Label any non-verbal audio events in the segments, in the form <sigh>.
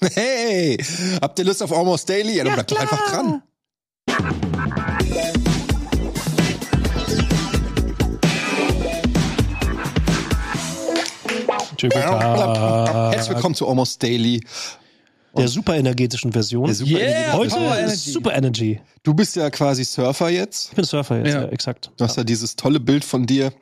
Hey, habt ihr Lust auf Almost Daily? Ja, dann bleibt doch einfach dran. Schönen guten Tag. Herzlich willkommen zu Almost Daily. Der super energetischen Version. Der super Yeah. Heute Power ist Energy. Super Energy. Du bist ja quasi Surfer jetzt. Ich bin Surfer jetzt, ja, Ja. exakt. Du hast ja dieses tolle Bild von dir,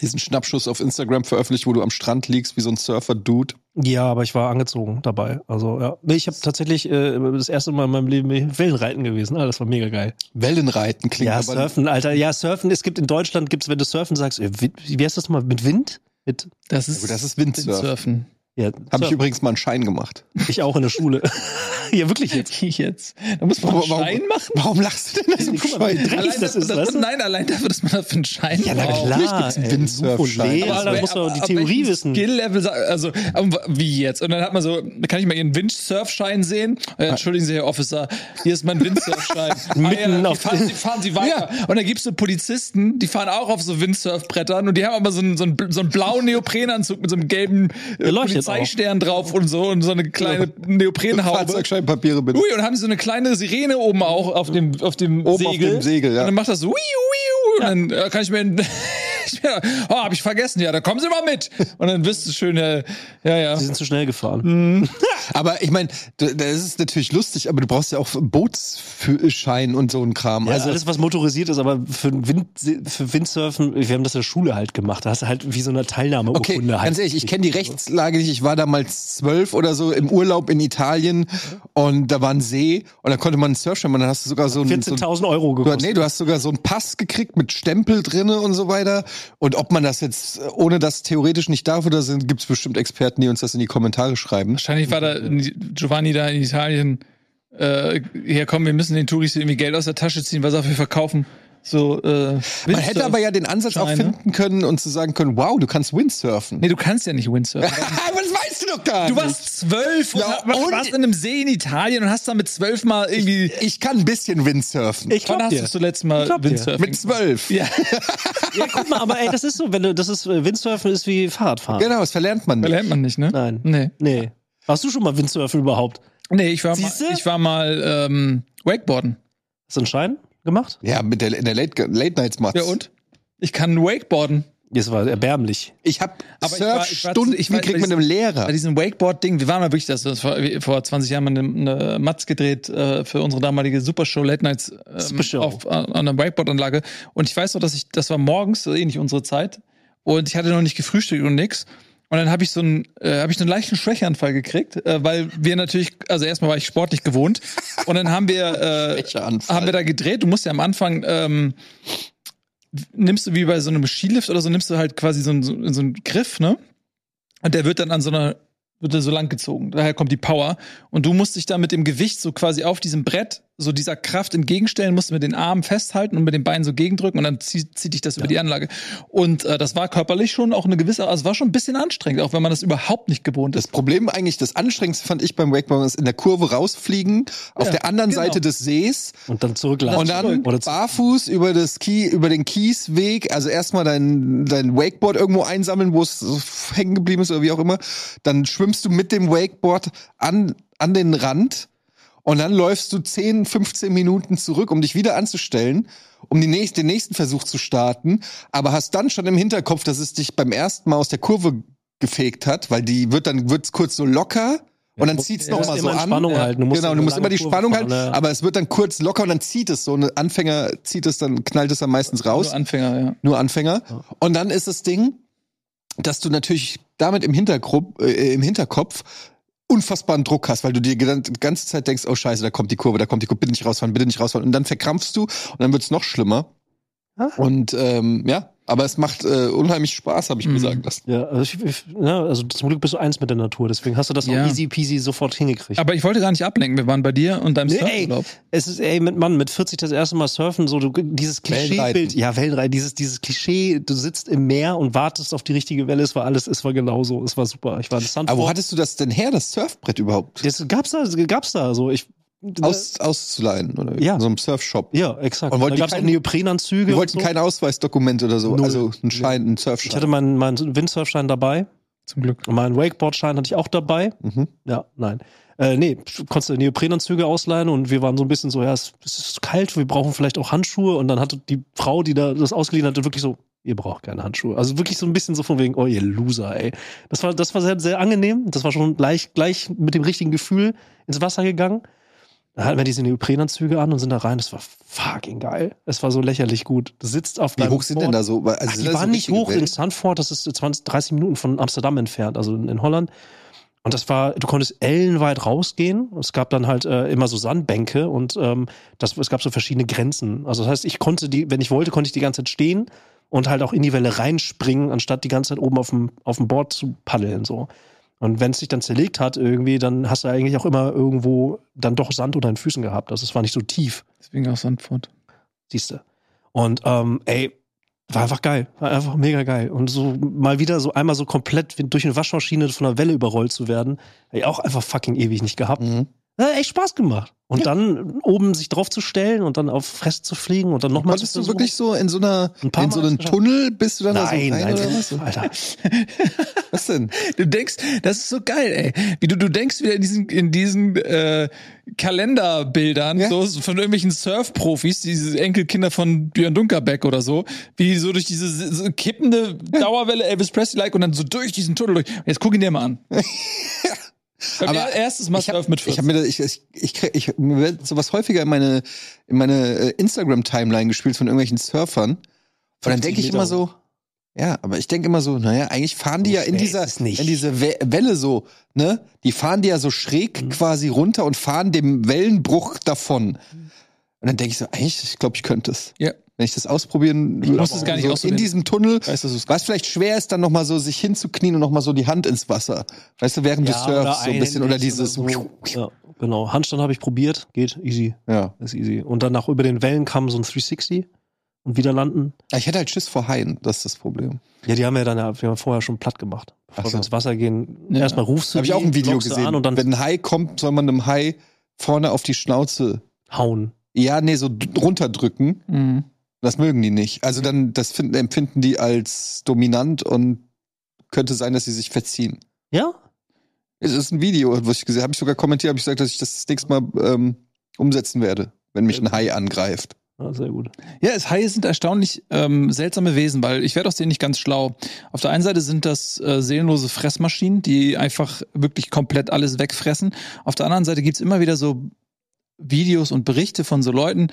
diesen Schnappschuss auf Instagram veröffentlicht, wo du am Strand liegst wie so ein Surfer-Dude. Ja, aber ich war angezogen dabei. Also, ja. Nee, ich habe tatsächlich äh, das erste Mal in meinem Leben Wellenreiten gewesen. Ah, das war mega geil. Wellenreiten klingt ja, aber Surfen, Alter. Ja, Surfen. Es gibt in Deutschland, gibt's, wenn du Surfen sagst, äh, Wind- wie heißt das mal? Mit Wind? Mit, Das ist, das ist Windsurfen. Windsurfen. Ja, Habe ich übrigens mal einen Schein gemacht. ich auch in der Schule. <laughs> ja, wirklich jetzt. <laughs> Jetzt. Da muss man einen Schein machen. Warum lachst du denn so Guck mal, wie dreckig das ist, weißt du? Nein, allein dafür, dass man dafür einen Schein Ja, na klar. Ey, Windsurfschein. Aber Aber- musst du aber- die Theorie wissen. Skill-Level, also wie jetzt? Und dann hat man so, kann ich mal Ihren Windsurfschein sehen? Äh, entschuldigen Sie, Herr Officer, hier ist mein Windsurfschein. <laughs> Mitten ah, auf- fahren, Sie, fahren Sie weiter. Und dann gibt's so Polizisten, die fahren auch auf so Windsurfbrettern und die haben aber so einen, so einen, so einen blauen Neoprenanzug mit so einem gelben äh, Polizeistern drauf und so und so eine kleine Neoprenhaube. Fahrzeugscheinpapiere bitte. Ui, und haben sie so eine kleine Sirene oben auch auf dem, auf dem Oben auf Segel. dem Segel, ja. Und dann macht das so, ui, ui, ui, und dann äh, kann ich mir, <laughs> ich mir oh, hab ich vergessen, ja, dann kommen Sie mal mit. Und dann wirst du schön, ja, ja. Sie sind zu schnell gefahren. Mhm. <laughs> Aber ich meine, das ist natürlich lustig, aber du brauchst ja auch Bootsschein und so ein Kram. Ja, also alles, was motorisiert ist, aber für, Wind, für Windsurfen, wir haben das in der Schule halt gemacht. Da hast du halt wie so eine Okay, Teilnahmeurkunde halt. ganz ehrlich, ich kenne die Rechtslage nicht. Ich war damals zwölf oder so im Urlaub in Italien und da war ein See und da konnte man einen Surfschein machen. Dann hast du sogar so ein, so ein 14.000 Euro Du, gekostet. nee, du hast sogar so einen Pass gekriegt mit Stempel drinne und so weiter. Und ob man das jetzt, äh, ohne das theoretisch nicht darf oder sind, gibt's bestimmt Experten, die uns das in die Kommentare schreiben. Wahrscheinlich war da Giovanni da in Italien, äh, herkommen, wir müssen den Touris irgendwie Geld aus der Tasche ziehen, was auch wir verkaufen. So, äh, Man hätte aber ja den Ansatz auch Scheine. finden können und zu sagen können, wow, du kannst Windsurfen. Nee, du kannst ja nicht Windsurfen. <laughs> aber das weißt du doch gar Du nicht. warst zwölf und, Ja, ha- und- warst in einem See in Italien und hast damit zwölf Mal irgendwie. Ich kann ein bisschen Windsurfen. ich Wann glaub hast dir. du zuletzt mal glaub dir. Windsurfen? mit zwölf. ja. <laughs> Ja, guck mal, aber ey, das ist so, wenn du, das ist, äh, Windsurfen ist wie Fahrradfahren. Genau, das verlernt man nicht. Lernt man nicht, ne? Nein. Nee. Nee. Warst du schon mal Windsurfen überhaupt? Nee, ich war mal, Siehste? ich war mal ähm, Wakeboarden. Hast du einen Schein gemacht? Ja, mit der, in der Late, Late Nights Matz. Ja und? Ich kann Wakeboarden. Das war erbärmlich. Ich habe Aber ich war- ich war- Surfstunden ich war- gekriegt mit einem Lehrer. Bei diesem Wakeboard-Ding, wir waren mal wirklich, das, das war vor 20 Jahren mal eine, eine Matz gedreht äh, für unsere damalige Supershow Late Nights ähm, Supershow. auf an an einer Wakeboard-Anlage. Und ich weiß noch, dass ich, das war morgens, eh nicht unsere Zeit, und ich hatte noch nicht gefrühstückt und nix. Und dann habe ich so einen, äh, habe ich einen leichten Schwächeanfall gekriegt, äh, weil wir natürlich, also erstmal war ich sportlich gewohnt und dann haben wir, äh, haben wir da gedreht. Du musst ja am Anfang ähm, nimmst du wie bei so einem Skilift oder so, nimmst du halt quasi so einen, so, so einen Griff, ne? Und der wird dann an so einer, wird er so lang gezogen. Daher kommt die Power. Und du musst dich da mit dem Gewicht so quasi auf diesem Brett so dieser Kraft entgegenstellen, musst mit den Armen festhalten und mit den Beinen so gegendrücken und dann zieht, zieht dich das über die Anlage. Und äh, das war körperlich schon auch eine gewisse, also war schon ein bisschen anstrengend, auch wenn man das überhaupt nicht gewohnt Das ist. Problem eigentlich, das Anstrengendste fand ich beim Wakeboarden, ist in der Kurve rausfliegen, auf Ja, der anderen genau. Seite des Sees Und dann zurücklassen. und dann Oder barfuß über das Kie, über den Kiesweg, also erstmal dein, dein Wakeboard irgendwo einsammeln, wo es hängen geblieben ist oder wie auch immer. Dann schwimmst du mit dem Wakeboard an, an den Rand und dann läufst du 10, 15 Minuten zurück, um dich wieder anzustellen, um die nächste, den nächsten Versuch zu starten, aber hast dann schon im Hinterkopf, dass es dich beim ersten Mal aus der Kurve gefegt hat, weil die wird dann wird's kurz so locker und dann zieht's du noch mal so an. Spannung halten. Du musst genau, du musst immer die Kurve Spannung fahren, halten, ja. aber es wird dann kurz locker und dann zieht es so. Ein Anfänger zieht es dann, knallt es dann meistens raus. Nur Anfänger, ja. Nur Anfänger. Und dann ist das Ding, dass du natürlich damit im, Hintergrupp, äh, im Hinterkopf unfassbaren Druck hast, weil du dir die ganze Zeit denkst, oh scheiße, da kommt die Kurve, da kommt die Kurve, bitte nicht rausfahren, bitte nicht rausfahren. Und dann verkrampfst du und dann wird's noch schlimmer. Ah. Und ähm, ja, aber es macht äh, unheimlich Spaß, habe ich Mhm. mir sagen lassen. ja, also, ich, ich, ja, also zum Glück bist du eins mit der Natur, deswegen hast du das Ja. auch easy peasy sofort hingekriegt. Aber ich wollte gar nicht ablenken. Wir waren bei dir und deinem Nee, ey, Surfurlaub. es ist, ey, mit Mann, mit 40 das erste Mal surfen, so, du, dieses Klischeebild, ja, Wellenreiten, dieses, dieses Klischee, du sitzt im Meer und wartest auf die richtige Welle, es war alles, es war genauso, es war super. Ich war in Sunford. Aber wo hattest du das denn her, das Surfbrett überhaupt? das gab's da, gab's da, so, ich, Aus, auszuleihen oder Ja. in so einem Surfshop? ja, exakt. Und wollten da auch keinen- Neoprenanzüge. Wir wollten so. kein Ausweisdokument oder so, Null. also ein Schein, ein Ich Surfschein. hatte meinen, meinen Windsurfschein dabei. Zum Glück. Und meinen Wakeboard-Schein hatte ich auch dabei. Mhm. Ja, nein. Äh, nee, konntest du Neoprenanzüge ausleihen und wir waren so ein bisschen so, ja, es, es ist kalt, wir brauchen vielleicht auch Handschuhe. Und dann hatte die Frau, die da das ausgeliehen hatte, wirklich so, ihr braucht keine Handschuhe. Also wirklich so ein bisschen so von wegen, oh, ihr Loser, ey. Das war, das war sehr, sehr angenehm. Das war schon gleich, gleich mit dem richtigen Gefühl ins Wasser gegangen. Dann hatten wir diese Neoprenanzüge an und sind da rein. Das war fucking geil. Es war so lächerlich gut. Du sitzt auf Wie hoch sind denn Board. da so? Also Ach, die da so waren nicht hoch in Wellen? Sanford, das ist 20, 30 Minuten von Amsterdam entfernt, also in, in Holland. Und das war, du konntest ellenweit rausgehen. Es gab dann halt äh, immer so Sandbänke und ähm, das, es gab so verschiedene Grenzen. Also das heißt, ich konnte die, wenn ich wollte, konnte ich die ganze Zeit stehen und halt auch in die Welle reinspringen, anstatt die ganze Zeit oben auf dem, auf dem Board zu paddeln. So. Und wenn es sich dann zerlegt hat, irgendwie, dann hast du eigentlich auch immer irgendwo dann doch Sand unter den Füßen gehabt. Also es war nicht so tief. Deswegen auch Sandford. Siehst du. Und ähm, ey, war einfach geil. War einfach mega geil. Und so mal wieder so einmal so komplett durch eine Waschmaschine von einer Welle überrollt zu werden, ey, auch einfach fucking ewig nicht gehabt. Mhm. Hat echt Spaß gemacht. Und dann oben sich drauf zu stellen und dann auf Fress zu fliegen und dann nochmal Konntest du wirklich so in so einer, Ein in so einem. Tunnel bist du dann Nein, da so rein nein, oder was? Alter. <laughs> Was denn? Du denkst, das ist so geil, ey. Wie du, du denkst wieder in diesen, in diesen äh, Kalenderbildern, Ja. so von irgendwelchen Surfprofis, diese Enkelkinder von Björn Dunkerbeck oder so, wie so durch diese so kippende Dauerwelle Elvis Presley-like und dann so durch diesen Tunnel durch. Jetzt guck ihn dir mal an. <laughs> Aber er- erstes Mal Ich Surf mit ich 14. hab mir das, ich, ich, ich, ich, mir wird sowas häufiger in meine, in meine äh, Instagram-Timeline gespielt von irgendwelchen Surfern. Und dann 50 denke ich immer so, ja, aber ich denke immer so, naja, eigentlich fahren die So ja in dieser, in diese We Welle so, ne? Die fahren die ja so schräg Mhm. quasi runter und fahren dem Wellenbruch davon. Und dann denke ich so, eigentlich, ich glaube, ich könnte es. Ja. Wenn ich das ausprobieren Ich muss es gar nicht so ausprobieren. in diesem Tunnel, Weißt du, was vielleicht schwer ist, dann nochmal so sich hinzuknien und nochmal so die Hand ins Wasser. Weißt du, während du surfst, so ein bisschen, oder dieses, oder so. Ja, genau. Handstand habe ich probiert. Geht easy. ja. Ist easy. Und dann nach über den Wellen kam so ein 360 und wieder landen. Ja, Ich hätte halt Schiss vor Haien, das ist das Problem. Ja, die haben ja dann ja, wir haben vorher schon platt gemacht. Bevor so. wir ins Wasser gehen, Ja. erstmal rufst du Habe ich auch ein Video gesehen. An und dann Wenn ein Hai kommt, soll man einem Hai vorne auf die Schnauze, hauen. ja, nee, so runterdrücken. Mhm. Das mögen die nicht. Also dann, das finden, empfinden die als dominant und könnte sein, dass sie sich verziehen. Ja? Es ist ein Video, was ich gesehen habe. ich sogar kommentiert, habe ich gesagt, dass ich das das nächste Mal ähm, umsetzen werde, wenn mich ein Hai angreift. ja sehr gut. Ja, es Haie sind erstaunlich ähm, seltsame Wesen, weil ich werde aus denen nicht ganz schlau. Auf der einen Seite sind das äh, seelenlose Fressmaschinen, die einfach wirklich komplett alles wegfressen. Auf der anderen Seite gibt's immer wieder so Videos und Berichte von so Leuten,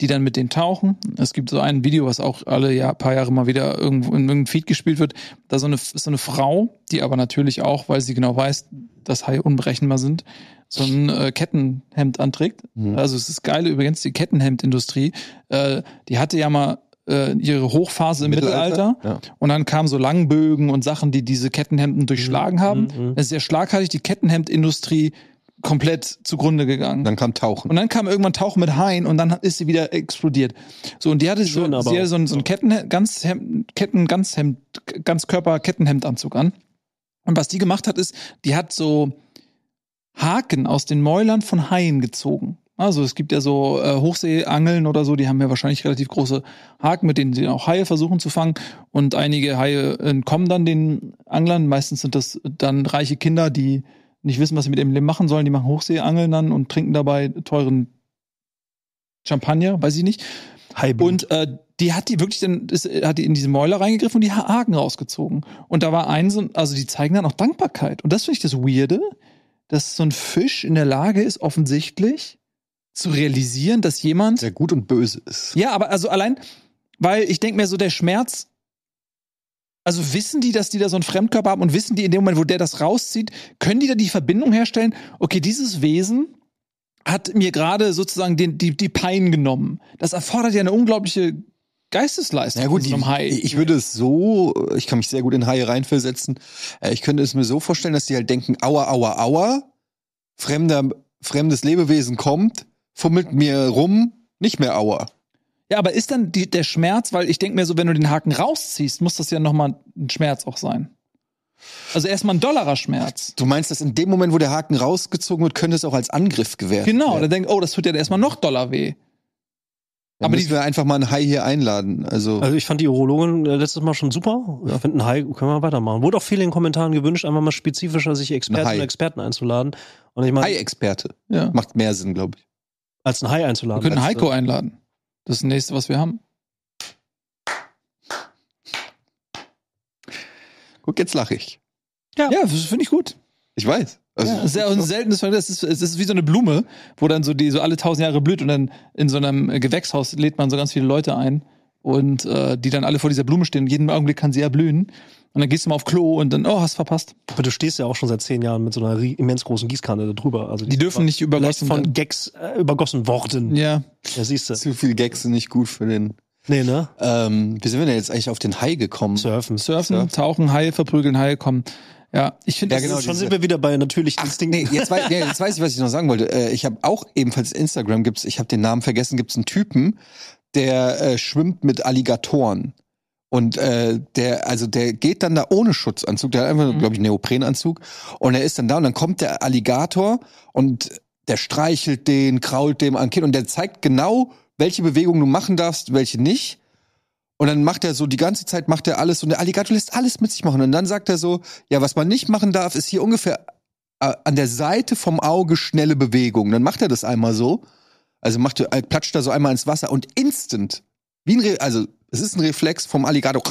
die dann mit denen tauchen. Es gibt so ein Video, was auch alle Jahr, paar Jahre mal wieder irgendwo in irgendeinem Feed gespielt wird. Da so eine, ist so eine Frau, die aber natürlich auch, weil sie genau weiß, dass Haie unberechenbar sind, so ein äh, Kettenhemd anträgt. Mhm. Also es ist geil übrigens, die Kettenhemdindustrie, äh, die hatte ja mal äh, ihre Hochphase im Mittelalter. Ja. Und dann kamen so Langbögen und Sachen, die diese Kettenhemden durchschlagen haben. mhm. Es ist ja schlagartig die Kettenhemdindustrie komplett zugrunde gegangen. Dann kam Tauchen. Und dann kam irgendwann Tauchen mit Haien und dann ist sie wieder explodiert. So, und die hatte Schön, so, sie hatte so ein, so ein Ketten, ganz Hemd, Ketten, ganz Hemd, ganz Körper Kettenhemdanzug an. Und was die gemacht hat, ist, die hat so Haken aus den Mäulern von Haien gezogen. Also es gibt ja so äh, Hochseeangeln oder so, die haben ja wahrscheinlich relativ große Haken, mit denen sie auch Haie versuchen zu fangen. Und einige Haie entkommen dann den Anglern. Meistens sind das dann reiche Kinder, die nicht wissen, was sie mit ihrem Leben machen sollen. Die machen Hochseeangeln dann und trinken dabei teuren Champagner, weiß ich nicht. Haiblut. Und äh, die hat die wirklich dann, ist, hat die in diese Mäuler reingegriffen und die Ha- Haken rausgezogen. Und da war ein so, ein- also die zeigen dann auch Dankbarkeit. Und das finde ich das Weirde, dass so ein Fisch in der Lage ist, offensichtlich zu realisieren, dass jemand. Der gut und böse ist. Ja, aber also allein, weil ich denke mir so, der Schmerz. Also wissen die, dass die da so einen Fremdkörper haben und wissen die in dem Moment, wo der das rauszieht, können die da die Verbindung herstellen? Okay, dieses Wesen hat mir gerade sozusagen den, die, die Pein genommen. Das erfordert ja eine unglaubliche Geistesleistung Ja gut, Hai. ich würde es so, ich kann mich sehr gut in Haie reinversetzen. Äh, Ich könnte es mir so vorstellen, dass die halt denken, aua, aua, aua, fremder, fremdes Lebewesen kommt, fummelt mir rum, nicht mehr aua. Ja, aber ist dann die, der Schmerz, weil ich denke mir so, wenn du den Haken rausziehst, muss das ja nochmal ein Schmerz auch sein. Also erstmal ein dollerer Schmerz. Du meinst, dass in dem Moment, wo der Haken rausgezogen wird, könnte es auch als Angriff gewertet Genau, werden? dann denkt, oh, das tut ja erstmal noch doller weh. Aber müssen wir einfach mal einen Hai hier einladen. Also, Also ich fand die Urologin äh, letztes Mal schon super. Ich finde, ein Hai können wir weitermachen. Wurde auch viel in den Kommentaren gewünscht, einfach mal spezifischer sich Experten und Experten einzuladen. Und ich meine, Hai-Experte. Ja. Macht mehr Sinn, glaube ich. als ein Hai Wir einzuladen. können als, Heiko äh, einladen. Das ist das nächste, was wir haben. Guck, jetzt lache ich. Ja, das finde ich gut. Ich weiß. Also, Ja, das ist ja auch ein seltenes. Das ist, es ist wie so eine Blume, wo dann so die so alle tausend Jahre blüht und dann in so einem Gewächshaus lädt man so ganz viele Leute ein und äh, die dann alle vor dieser Blume stehen. Jeden Augenblick kann sie erblühen. Und dann gehst du mal auf Klo und dann, oh, hast verpasst. Aber du stehst ja auch schon seit zehn Jahren mit so einer immens großen Gießkanne da drüber. Also Die dürfen nicht übergossen von werden. Gags äh, übergossen worden. Ja. Ja, siehst du. zu viel Gags sind nicht gut für den. Nee, ne? Ähm, wie sind wir denn jetzt eigentlich auf den Hai gekommen? Surfen. Surfen, Surfen. tauchen, Haie, verprügeln, Haie kommen. Ja, ich finde, Ja, das genau, ist- Schon sind wir wieder bei natürlichen Ach, Instinkten. nee, jetzt, weiß, ja, jetzt weiß ich, was ich noch sagen wollte. Äh, ich habe auch ebenfalls Instagram gibt's, ich habe den Namen vergessen, gibt's einen Typen, der äh, schwimmt mit Alligatoren. Und äh, der, also der geht dann da ohne Schutzanzug, der hat einfach, Mhm. glaube ich, einen Neoprenanzug. Und er ist dann da und dann kommt der Alligator und der streichelt den, krault dem an Kinn und der zeigt genau, welche Bewegungen du machen darfst, welche nicht. Und dann macht er so, die ganze Zeit macht er alles und der Alligator lässt alles mit sich machen. Und dann sagt er so, ja, was man nicht machen darf, ist hier ungefähr äh, an der Seite vom Auge schnelle Bewegungen. Dann macht er das einmal so. Also macht er, äh, platscht er so einmal ins Wasser und instant, wie ein Re also es ist ein Reflex vom Alligator.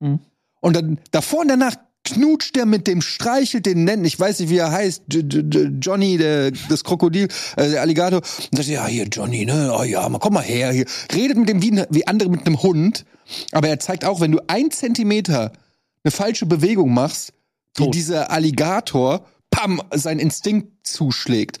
Mhm. Und dann davor und danach knutscht der mit dem, streichelt den nennen, ich weiß nicht, wie er heißt, J J J Johnny, der, das Krokodil, äh, der Alligator. Und sagt, ja, hier, Johnny, ne, oh ja, mal komm mal her, hier. Redet mit dem wie, ne- wie andere mit einem Hund. Aber er zeigt auch, wenn du ein Zentimeter eine falsche Bewegung machst, wie Tot. dieser Alligator, pam, sein Instinkt zuschlägt.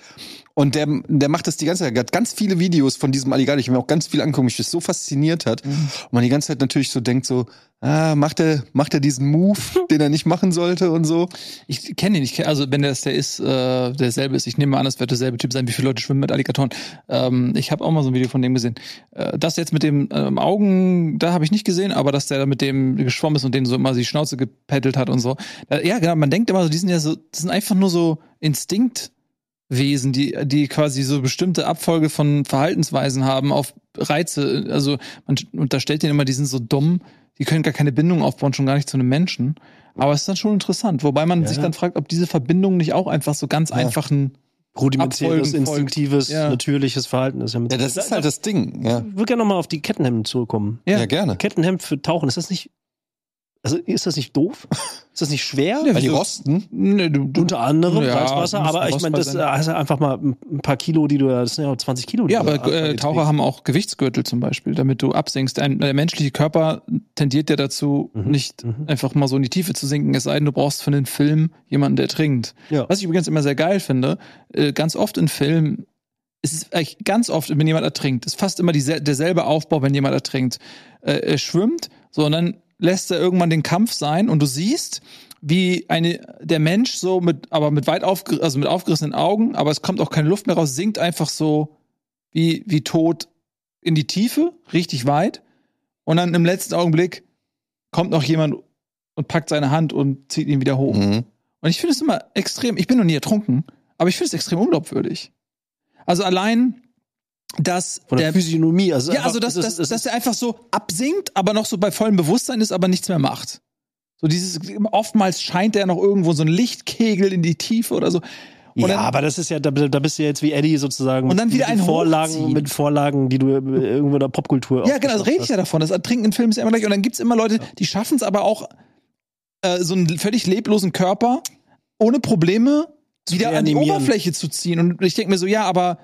Und der, der macht das die ganze Zeit. Er hat ganz viele Videos von diesem Alligator. Ich habe mir auch ganz viel angeguckt, mich das so fasziniert hat. Und man die ganze Zeit natürlich so denkt so, ah, macht er, macht er diesen Move, <laughs> den er nicht machen sollte und so. Ich kenne ihn nicht. Also wenn das der ist, äh, derselbe ist, ich nehme mal an, das wird derselbe Typ sein. Wie viele Leute schwimmen mit Alligatoren? Ähm, ich habe auch mal so ein Video von dem gesehen. Äh, das jetzt mit dem ähm, Augen, da habe ich nicht gesehen, aber dass der da mit dem geschwommen ist und den so immer die Schnauze gepeddelt hat und so. Äh, ja, genau. Man denkt immer so, die sind ja so, das sind einfach nur so Instinktwesen, die, die quasi so bestimmte Abfolge von Verhaltensweisen haben auf Reize. Also man unterstellt denen immer, die sind so dumm, die können gar keine Bindung aufbauen, schon gar nicht zu einem Menschen. Aber es ist dann schon interessant, wobei man Ja. sich dann fragt, ob diese Verbindung nicht auch einfach so ganz einfachen. Rudimentäres, Abfolgen instinktives, Ja. natürliches Verhalten ist ja Ja, das ist halt das Ding. Ja, Ich würde gerne nochmal auf die Kettenhemden zurückkommen. ja. Ja. gerne. Kettenhemd für Tauchen, ist das nicht. Also ist das nicht doof? <laughs> Ist das nicht schwer? Ja, Weil die rosten. Ne, du, du, Unter anderem Ja, Salzwasser, aber ich meine, das sein. ist einfach mal ein paar Kilo, die du, das sind ja auch 20 Kilo. Die ja, du aber äh, Taucher haben auch Gewichtsgürtel zum Beispiel, damit du absinkst. Ein, der menschliche Körper tendiert ja dazu, Mhm, nicht mhm. einfach mal so in die Tiefe zu sinken, es sei denn, du brauchst für den Film jemanden, der trinkt. Ja. Was ich übrigens immer sehr geil finde, äh, ganz oft in Filmen, es ist eigentlich ganz oft, wenn jemand ertrinkt, ist fast immer diesel derselbe Aufbau, wenn jemand ertrinkt. Äh, er schwimmt, so und dann lässt er irgendwann den Kampf sein und du siehst, wie eine der Mensch so mit aber mit weit aufger also mit aufgerissenen Augen, aber es kommt auch keine Luft mehr raus, sinkt einfach so wie wie tot in die Tiefe, richtig weit und dann im letzten Augenblick kommt noch jemand und packt seine Hand und zieht ihn wieder hoch. Mhm. Und ich finde es immer extrem, ich bin noch nie ertrunken, aber ich finde es extrem unglaubwürdig. Also allein, dass Von der, Physiognomie. Also ja, einfach, also dass, es dass, es dass er einfach so absinkt, aber noch so bei vollem Bewusstsein ist, aber nichts mehr macht. So dieses, oftmals scheint er noch irgendwo so ein Lichtkegel in die Tiefe oder so. Und ja, dann- aber das ist ja, da, da bist du ja jetzt wie Eddie sozusagen. Und dann wieder mit einen Vorlagen, hochziehen. mit Vorlagen, die du äh, irgendwo in der Popkultur. Ja, genau, das rede ich ja davon. Das Ertrinken in Filmen ist ja immer gleich. Und dann gibt's immer Leute, die schaffen es aber auch, äh, so einen völlig leblosen Körper ohne Probleme wieder an die. Oberfläche zu ziehen. Und ich denke mir so, ja, aber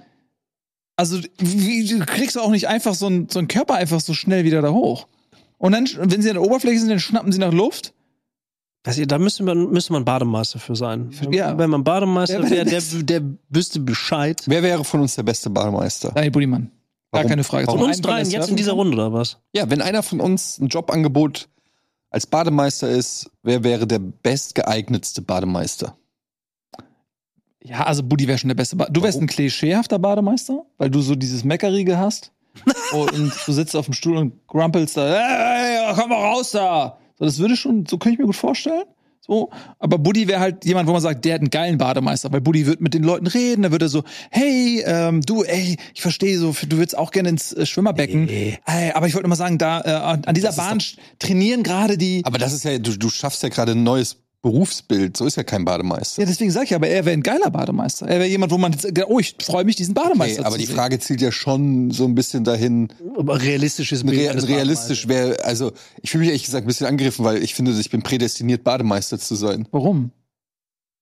also wie, du kriegst auch nicht einfach so einen, so einen Körper einfach so schnell wieder da hoch. Und dann, wenn sie an der Oberfläche sind, dann schnappen sie nach Luft. Ich, da müsste man, müsste man Bademeister für sein. Ja. Wenn man Bademeister wäre, wäre der, der wüsste Bescheid. Wer wäre von uns der beste Bademeister? Daniel Buddimann. Gar Warum? keine Frage. Von uns dreien jetzt in dieser. Runde, oder was? Ja, wenn einer von uns ein Jobangebot als Bademeister ist, wer wäre der bestgeeignetste Bademeister? Ja, also Buddy wäre schon der beste. Ba du wärst ein klischeehafter Bademeister, weil du so dieses Meckerige hast. <laughs> Und du sitzt auf dem Stuhl und grumpelst da, hey, komm mal raus da. So, das würde schon, so könnte ich mir gut vorstellen. So, aber Buddy wäre halt jemand, wo man sagt, der hat einen geilen Bademeister, weil Buddy wird mit den Leuten reden, da wird er so, hey, ähm, du, ey, ich verstehe so, du willst auch gerne ins äh, Schwimmerbecken, Nee. ey, aber ich wollte mal sagen, da äh, an dieser ist Bahn trainieren gerade die. Aber das ist ja, du, du schaffst ja gerade ein neues Berufsbild. So ist ja kein Bademeister. Ja, deswegen sag ich, aber er wäre ein geiler Bademeister. Er wäre jemand, wo man, jetzt, oh, ich freue mich, diesen Bademeister Okay, aber zu die sehen. Frage zielt ja schon so ein bisschen dahin, Aber realistisches Bild Re eines realistisch wäre, also ich fühle mich ehrlich gesagt ein bisschen angegriffen, weil ich finde, ich bin prädestiniert, Bademeister zu sein. Warum?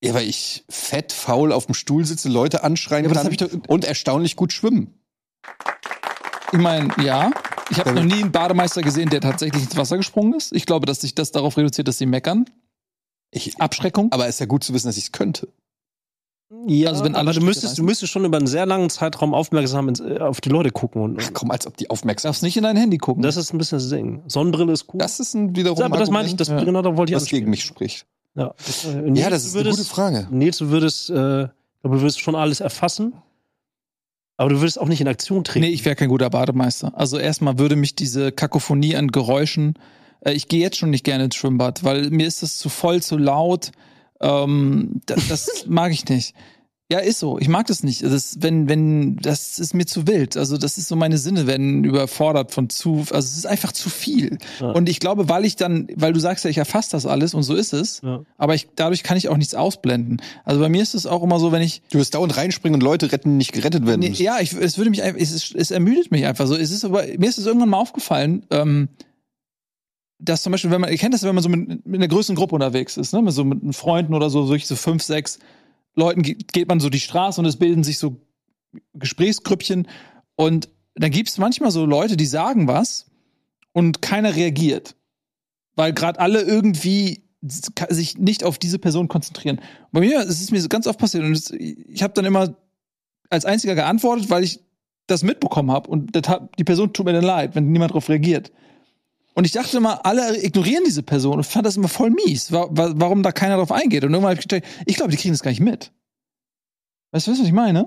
Ja, weil ich fett, faul auf dem Stuhl sitze, Leute anschreien Ja, kann und erstaunlich gut schwimmen. Ich meine, ja. Ich habe noch nie einen Bademeister gesehen, der tatsächlich ins Wasser gesprungen ist. Ich glaube, dass sich das darauf reduziert, dass sie meckern. Ich, Abschreckung. aber es ist ja gut zu wissen, dass ich es könnte. Ja, Also wenn alle aber du müsstest, du müsstest schon über einen sehr langen Zeitraum aufmerksam ins, äh, auf die Leute gucken. Und, Ach komm, als ob die aufmerksam Darfst nicht in dein Handy gucken. das ist ein bisschen das Ding. Sonnenbrille ist cool. Das ist ein wiederum aber das meine ich, das ja. genau da wollte ich was anspielen. gegen mich spricht. Ja, das, äh, Ja, das ist eine würdest, gute Frage. Nils, du würdest, äh, du würdest schon alles erfassen, aber du würdest auch nicht in Aktion treten. Nee, ich wäre kein guter Bademeister. Also erstmal würde mich diese Kakophonie an Geräuschen, ich gehe jetzt schon nicht gerne ins Schwimmbad, weil mir ist das zu voll, zu laut. Ähm, das, das <laughs> mag ich nicht. Ja, ist so. Ich mag das nicht. Das, wenn, wenn, das ist mir zu wild. Also, das ist so meine Sinne werden überfordert von zu, also es ist einfach zu viel. Ja. Und ich glaube, weil ich dann, weil du sagst ja, ich erfasse das alles und so ist es, Ja. aber ich, dadurch kann ich auch nichts ausblenden. Also bei mir ist es auch immer so, wenn ich, Du wirst dauernd reinspringen und Leute retten, die nicht gerettet werden Nee, müssen. ja, ich, es würde mich einfach, es, ist, es ermüdet mich einfach so. Es ist aber, mir ist es irgendwann mal aufgefallen, ähm, dass zum Beispiel, wenn man, ihr kennt das, wenn man so mit, mit einer größeren Gruppe unterwegs ist, ne, mit so mit Freunden oder so, solch so fünf, sechs Leuten ge- geht man so die Straße und es bilden sich so Gesprächsgrüppchen und dann gibt es manchmal so Leute, die sagen was und keiner reagiert, weil gerade alle irgendwie sich nicht auf diese Person konzentrieren. Bei mir ist es mir ganz oft passiert und ich habe dann immer als einziger geantwortet, weil ich das mitbekommen habe und das die Person tut mir dann leid, wenn niemand darauf reagiert. Und ich dachte immer, alle ignorieren diese Person und fand das immer voll mies, wa wa warum da keiner drauf eingeht. Und irgendwann habe ich gedacht, ich glaube, die kriegen das gar nicht mit. Weißt du, was ich meine?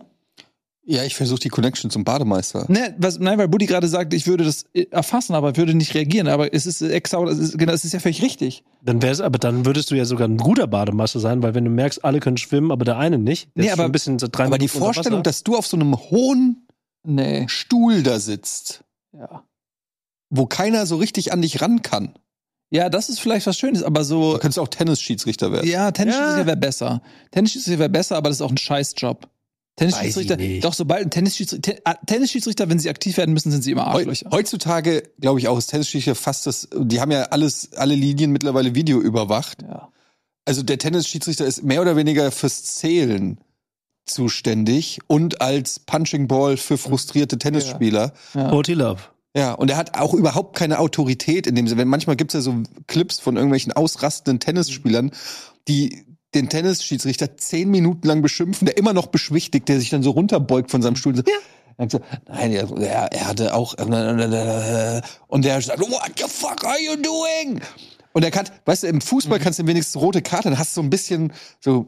Ja, ich versuche die Connection zum Bademeister. Ne, was, nein, weil Buddy gerade sagt, ich würde das erfassen, aber ich würde nicht reagieren. Aber es ist extra, es ist, genau, es ist ja völlig richtig. Dann wär's, aber dann würdest du ja sogar ein guter Bademeister sein, weil wenn du merkst, alle können schwimmen, aber der eine nicht. der Nee, aber- ein bisschen so drei Aber die Vorstellung, dass du auf so einem hohen Nee. Stuhl da sitzt, Ja. Wo keiner so richtig an dich ran kann. Ja, das ist vielleicht was Schönes, aber Da so. könntest du auch Tennisschiedsrichter werden. Ja, Tennisschiedsrichter Ja. wäre besser. Tennisschiedsrichter wäre besser, aber das ist auch ein Scheißjob. Tennisschiedsrichter, doch sobald ein Tennisschiedsrichter, Ten- ah, Tennisschiedsrichter, wenn sie aktiv werden müssen, sind sie immer Arschlöcher. Heutzutage, glaube ich, auch ist Tennisschiedsrichter fast das, die haben ja alles, alle Linien mittlerweile Video überwacht. Ja. Also der Tennisschiedsrichter ist mehr oder weniger fürs Zählen zuständig und als Punching Ball für frustrierte Tennisspieler. Ja. Forty Love. Ja, und er hat auch überhaupt keine Autorität in dem Sinne. Wenn manchmal gibt's ja so Clips von irgendwelchen ausrastenden Tennisspielern, die den Tennisschiedsrichter zehn Minuten lang beschimpfen, der immer noch beschwichtigt, der sich dann so runterbeugt von seinem Stuhl. ja. So, nein, er, er, er hatte auch und der sagt, what the fuck are you doing? Und er kann, weißt du, im Fußball kannst du wenigstens rote Karte, dann hast du so ein bisschen so,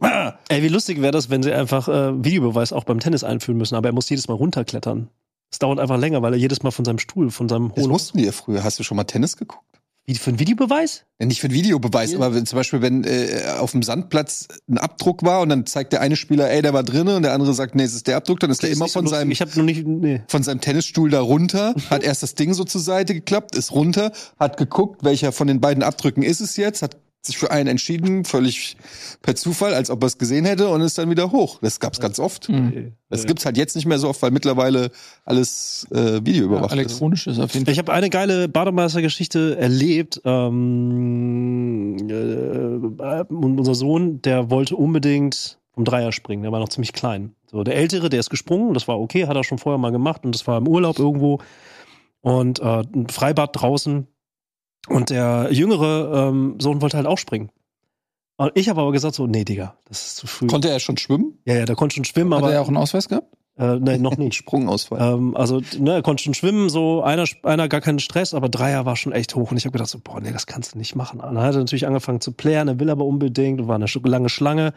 Ey, wie lustig wäre das, wenn sie einfach äh, Videobeweis auch beim Tennis einführen müssen, aber er muss jedes Mal runterklettern. Es dauert einfach länger, weil er jedes Mal von seinem Stuhl, von seinem das mussten die ja früher. Hast du schon mal Tennis geguckt? Wie für ein Videobeweis? Ja, nicht für einen Videobeweis, Ja. aber wenn, zum Beispiel, wenn äh, auf dem Sandplatz ein Abdruck war und dann zeigt der eine Spieler, ey, der war drinne und der andere sagt, nee, es ist der Abdruck, dann ist der Ist immer so von lustig. seinem Ich habe noch nicht. Nee. von seinem Tennisstuhl da runter, <laughs> hat erst das Ding so zur Seite geklappt, ist runter, hat geguckt, welcher von den beiden Abdrücken ist es jetzt, hat sich für einen entschieden, völlig per Zufall, als ob er es gesehen hätte und ist dann wieder hoch. Das gab's ganz oft. Mhm. Das gibt's halt jetzt nicht mehr so oft, weil mittlerweile alles äh, Video Ja, elektronisch ist auf jeden Fall. Ich habe eine geile Bademeistergeschichte erlebt. Ähm, äh, und unser Sohn, der wollte unbedingt vom Dreier springen. Der war noch ziemlich klein. So, der Ältere, der ist gesprungen. Das war okay, hat er schon vorher mal gemacht. Und das war im Urlaub irgendwo. Und äh, ein Freibad draußen. Und der jüngere ähm, Sohn wollte halt auch springen. Und ich habe aber gesagt so, nee, Digga, das ist zu früh. Konnte er schon schwimmen? ja, ja, der konnte schon schwimmen, Hat aber er auch einen Ausweis gehabt? äh, nee, noch nicht. <laughs> Sprungausfall. Ähm, also, ne, er konnte schon schwimmen, so einer, einer gar keinen Stress, aber Dreier war schon echt hoch. Und ich habe gedacht, so, boah, nee, das kannst du nicht machen. Und dann hat er natürlich angefangen zu plären, er will aber unbedingt und war eine lange Schlange. Und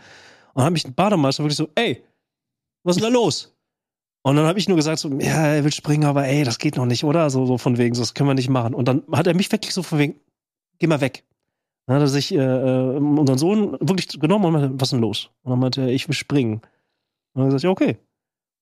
dann habe ich den Bademeister wirklich so, ey, was ist denn da los? Und dann habe ich nur gesagt, so, ja, er will springen, aber ey, das geht noch nicht, oder? So, so von wegen, so, das können wir nicht machen. Und dann hat er mich wirklich so von wegen, geh mal weg. Dann hat er sich äh, äh, unseren Sohn wirklich genommen und meinte, was ist denn los? Und dann meinte er, ich will springen. Und dann hat er gesagt, ja, okay.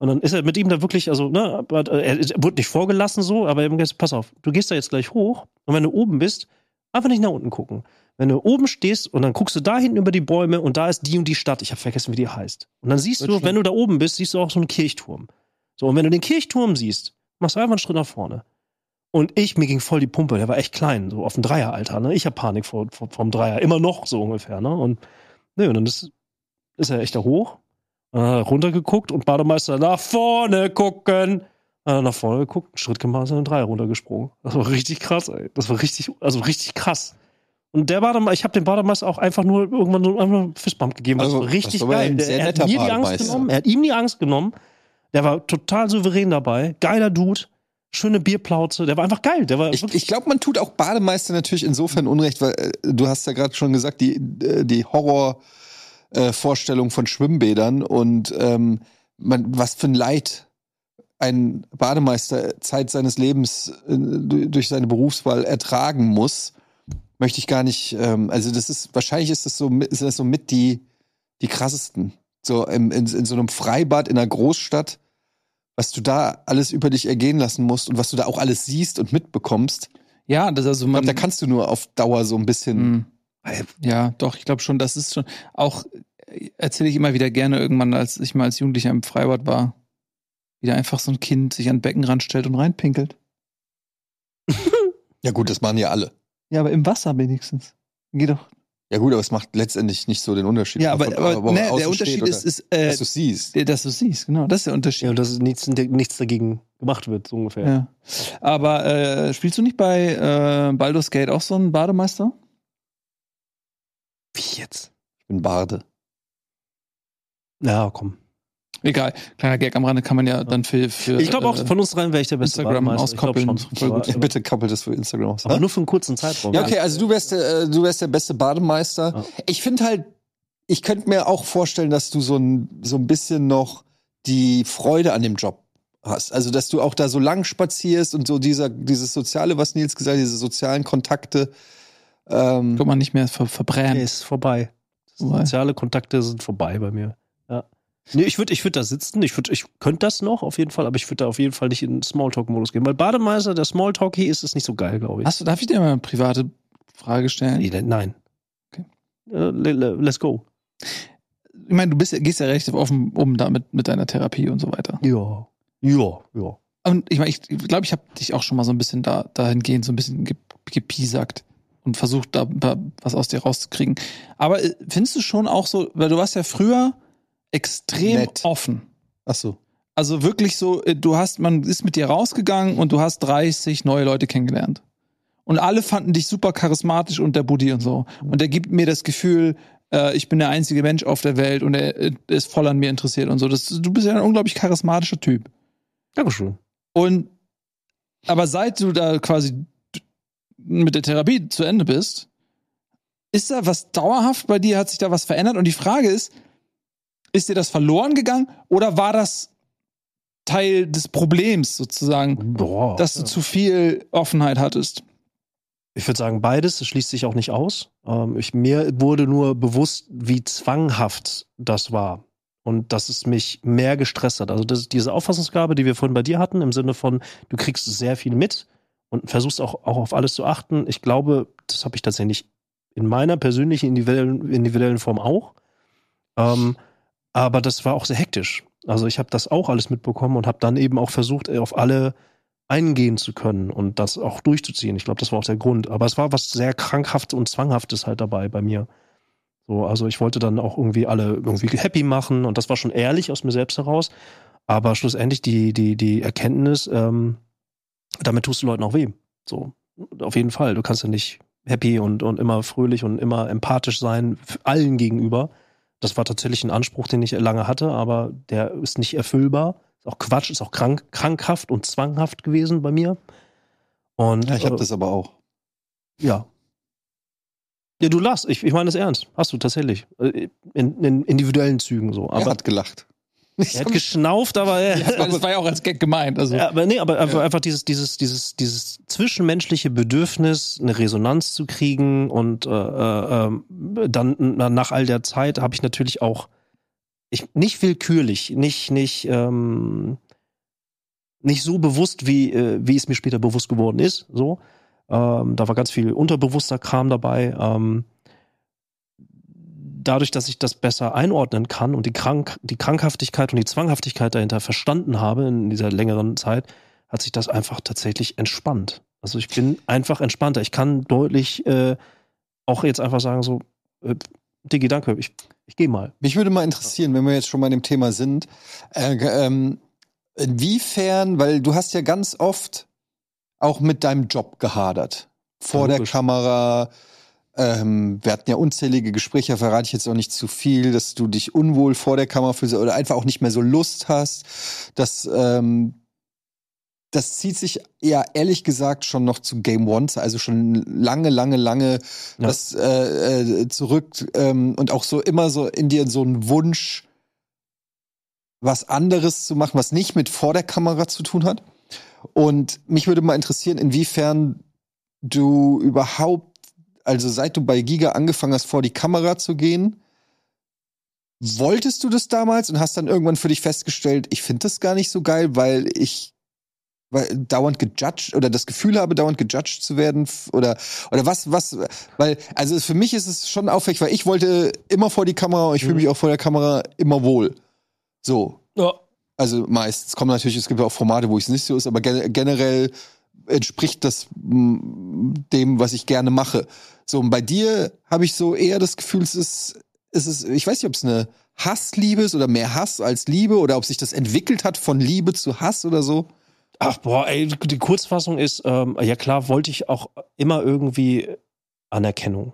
Und dann ist er mit ihm da wirklich, also, ne, hat- er, wurde nicht vorgelassen so, aber er hat gesagt, pass auf, du gehst da jetzt gleich hoch und wenn du oben bist, einfach nicht nach unten gucken. Wenn du oben stehst und dann guckst du da hinten über die Bäume und da ist die und die Stadt, ich habe vergessen, wie die heißt. Und dann siehst Wird du, schlimm. wenn du da oben bist, siehst du auch so einen Kirchturm. So, und wenn du den Kirchturm siehst, machst du einfach einen Schritt nach vorne. Und ich, mir ging voll die Pumpe, der war echt klein, so auf dem Dreieralter, ne? Ich hab Panik vor, vor, vom Dreier, immer noch so ungefähr, ne? Und, ne, und dann ist, ist er echt da hoch, er runtergeguckt und Bademeister nach vorne gucken. Er nach vorne geguckt, einen Schritt gemacht, ist in den Dreier runtergesprungen. Das war richtig krass, ey. Das war richtig, also richtig krass. Und der Bademeister, ich habe dem Bademeister auch einfach nur irgendwann so einfach einen Fistbump gegeben. Das Also, war richtig das war geil. ein Der, sehr er hat mir die Angst genommen, er hat ihm die Angst genommen. Der war total souverän dabei. Geiler Dude. Schöne Bierplauze. Der war einfach geil. Der war Ich, ich glaube, man tut auch Bademeister natürlich insofern Unrecht, weil äh, du hast ja gerade schon gesagt, die, äh, die Horrorvorstellung äh, Vorstellung von Schwimmbädern und ähm, man, was für ein Leid ein Bademeister Zeit seines Lebens äh, du- durch seine Berufswahl ertragen muss, möchte ich gar nicht. Ähm, also das ist wahrscheinlich ist das so mit- ist das so mit die die krassesten. So im, in, in so einem Freibad in einer Großstadt, was du da alles über dich ergehen lassen musst und was du da auch alles siehst und mitbekommst. Ja, das also Ich man. glaube, da kannst du nur auf Dauer so ein bisschen. Mhm. Ja, doch, ich glaube schon, das ist schon auch äh, erzähle ich immer wieder gerne irgendwann, als ich mal als Jugendlicher im Freibad war, wieder einfach so ein Kind sich an den Beckenrand stellt und reinpinkelt. <laughs> Ja, gut, das machen ja alle. Ja, aber im Wasser wenigstens. Geht doch. Ja, gut, aber es macht letztendlich nicht so den Unterschied. Ja, aber, Von- aber, wo ne, der Unterschied steht ist, oder ist äh, dass du siehst. dass du siehst, genau, das ist der Unterschied. Ja, und dass nichts, nichts dagegen gemacht wird, so ungefähr. Ja. Aber äh, spielst du nicht bei äh, Baldur's Gate auch so einen Bademeister? Wie jetzt? Ich bin Barde. Ja, komm. Egal, kleiner Gag am Rande kann man ja dann für, für Ich glaube auch, äh, von uns dreien wäre ich der beste Instagram. Ich glaub auskoppeln. schon. Aber, <laughs> Bitte koppelt das für Instagram aus. aber nur für einen kurzen Zeitraum. Ja, okay, also du wärst der, äh, du wärst der beste Bademeister. Ja. Ich finde halt, ich könnte mir auch vorstellen, dass du so ein, so ein bisschen noch die Freude an dem Job hast. Also, dass du auch da so lang spazierst und so dieser, dieses Soziale, was Nils gesagt hat, diese sozialen Kontakte. Ähm, Kann man nicht mehr ver Nee, verbrennen. ist. Vorbei. Soziale Kontakte sind vorbei bei mir. Nee, ich würde ich würd da sitzen, ich, würd, ich könnte das noch auf jeden Fall, aber ich würde da auf jeden Fall nicht in den Smalltalk-Modus gehen. Weil Bademeister, der Smalltalk hier ist es nicht so geil, glaube ich. Hast du, darf ich dir mal eine private Frage stellen? Nee, nein. Okay. Äh, le- le- let's go. Ich meine, du bist, gehst ja recht offen um damit mit deiner Therapie und so weiter. Ja. Ja, ja. Und ich meine, ich glaube, ich, habe dich auch schon mal so ein bisschen da dahingehend so ein bisschen ge- gepiesackt und versucht, da da was aus dir rauszukriegen. Aber äh, findest du schon auch so, weil du warst ja früher extrem Nett. offen. ach so. Also wirklich so, äh, du hast, man ist mit dir rausgegangen und du hast 30 neue Leute kennengelernt. Und alle fanden dich super charismatisch und der Buddy und so. Und der gibt mir das Gefühl, äh, ich bin der einzige Mensch auf der Welt und er äh, ist voll an mir interessiert und so. Das, du bist ja ein unglaublich charismatischer Typ. Dankeschön. Und aber seit du da quasi mit der Therapie zu Ende bist, ist da was dauerhaft bei dir? Hat sich da was verändert? Und die Frage ist, ist dir das verloren gegangen oder war das Teil des Problems sozusagen, Boah. dass du zu viel Offenheit hattest? Ich würde sagen, beides, das schließt sich auch nicht aus. Ähm, ich, mir wurde nur bewusst, wie zwanghaft das war. Und dass es mich mehr gestresst hat. Also das ist diese Auffassungsgabe, die wir vorhin bei dir hatten, im Sinne von, du kriegst sehr viel mit und versuchst auch, auch auf alles zu achten. Ich glaube, das habe ich tatsächlich in meiner persönlichen individuellen, individuellen Form auch. Ähm, aber das war auch sehr hektisch. Also ich habe das auch alles mitbekommen und habe dann eben auch versucht, auf alle eingehen zu können und das auch durchzuziehen. Ich glaube, das war auch der Grund. Aber es war was sehr krankhaftes und zwanghaftes halt dabei bei mir. So, also ich wollte dann auch irgendwie alle irgendwie happy machen und das war schon ehrlich aus mir selbst heraus. Aber schlussendlich die, die, die Erkenntnis, ähm, damit tust du Leuten auch weh. So, auf jeden Fall. Du kannst ja nicht happy und, und immer fröhlich und immer empathisch sein, allen gegenüber. Das war tatsächlich ein Anspruch, den ich lange hatte, aber der ist nicht erfüllbar. Ist auch Quatsch, ist auch krank, krankhaft und zwanghaft gewesen bei mir. Und Ja, ich habe äh, das aber auch. ja. Ja, du lachst. Ich, ich meine das ernst. Hast du tatsächlich. Äh, In, in individuellen Zügen so. Er Aber hat gelacht. Er hat geschnauft, aber er, das war ja auch als Gag gemeint. Also. Ja, aber nee, aber einfach, einfach dieses, dieses, dieses, dieses zwischenmenschliche Bedürfnis, eine Resonanz zu kriegen und äh, äh, ähm, dann na- nach all der Zeit habe ich natürlich auch ich, nicht willkürlich, nicht, nicht, ähm, nicht so bewusst, wie, äh, wie es mir später bewusst geworden ist. So. Ähm, da war ganz viel unterbewusster Kram dabei. Ähm, dadurch, dass ich das besser einordnen kann und die, Krank die Krankhaftigkeit und die Zwanghaftigkeit dahinter verstanden habe in dieser längeren Zeit, hat sich das einfach tatsächlich entspannt. Also ich bin einfach entspannter. Ich kann deutlich äh, auch jetzt einfach sagen so, äh, Digi, danke, ich, ich gehe mal. Mich würde mal interessieren, wenn wir jetzt schon bei dem Thema sind, äh, ähm, inwiefern, weil du hast ja ganz oft auch mit deinem Job gehadert. Vor Ja, der. Kamera. Ähm, wir hatten ja unzählige Gespräche, verrate ich jetzt auch nicht zu viel, dass du dich unwohl vor der Kamera fühlst oder einfach auch nicht mehr so Lust hast. Dass, ähm, das zieht sich ja ehrlich gesagt schon noch zu Game One, also schon lange, lange, lange Ja. das äh, äh, zurück ähm, und auch so immer so in dir so ein Wunsch, was anderes zu machen, was nicht mit vor der Kamera zu tun hat. Und mich würde mal interessieren, inwiefern du überhaupt, also seit du bei Giga angefangen hast, vor die Kamera zu gehen, wolltest du das damals und hast dann irgendwann für dich festgestellt, ich finde das gar nicht so geil, weil ich weil dauernd gejudged oder das Gefühl habe, dauernd gejudged zu werden oder oder was was weil also für mich ist es schon auffällig, weil ich wollte immer vor die Kamera und ich fühle Mhm. mich auch vor der Kamera immer wohl. So, Ja. also meist. Es kommen natürlich, es gibt ja auch Formate, wo es nicht so ist, aber gen generell entspricht das dem, was ich gerne mache. So, und bei dir habe ich so eher das Gefühl, es ist, es ist, ich weiß nicht, ob es eine Hassliebe ist oder mehr Hass als Liebe oder ob sich das entwickelt hat von Liebe zu Hass oder so. Ach boah, ey, die Kurzfassung ist, ähm, ja klar, wollte ich auch immer irgendwie Anerkennung.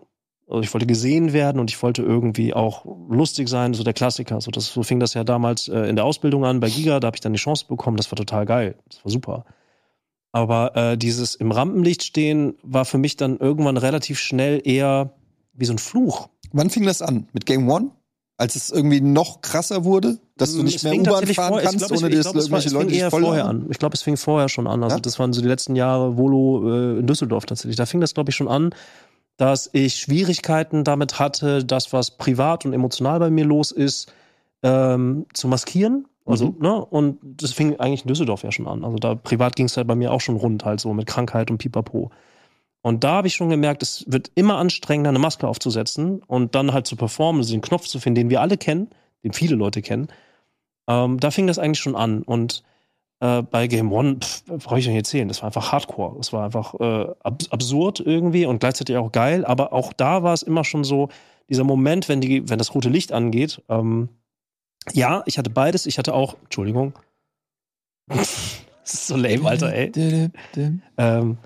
Also ich wollte gesehen werden und ich wollte irgendwie auch lustig sein, so der Klassiker. So, das, so fing das ja damals äh, in der Ausbildung an bei Giga, da habe ich dann die Chance bekommen, das war total geil. Das war super. Aber äh, dieses im Rampenlicht stehen war für mich dann irgendwann relativ schnell eher wie so ein Fluch. Wann fing das an? Mit Game One? Als es irgendwie noch krasser wurde, dass du Mm, nicht es mehr U-Bahn fahren vor- kannst, glaub, ohne dass war- irgendwelche es Leute fing dich eher voll vorher an. Ich glaube, es fing vorher schon an. Also Ja? das waren so die letzten Jahre Volo äh, in Düsseldorf tatsächlich. Da fing das, glaube ich, schon an, dass ich Schwierigkeiten damit hatte, das, was privat und emotional bei mir los ist, ähm, zu maskieren. Also, Mhm. ne? Und das fing eigentlich in Düsseldorf ja schon an. Also da privat ging es halt bei mir auch schon rund, halt so mit Krankheit und Pipapo. Und da habe ich schon gemerkt, es wird immer anstrengender, eine Maske aufzusetzen und dann halt zu performen, also den Knopf zu finden, den wir alle kennen, den viele Leute kennen. Ähm, da fing das eigentlich schon an. Und äh, bei Game One, brauche ich nicht erzählen, das war einfach Hardcore. Das war einfach äh, ab absurd irgendwie und gleichzeitig auch geil. Aber auch da war es immer schon so, dieser Moment, wenn, die, wenn das rote Licht angeht. Ähm, ja, ich hatte beides. Ich hatte auch, Entschuldigung. <laughs> das ist so lame, Alter, ey. Ähm,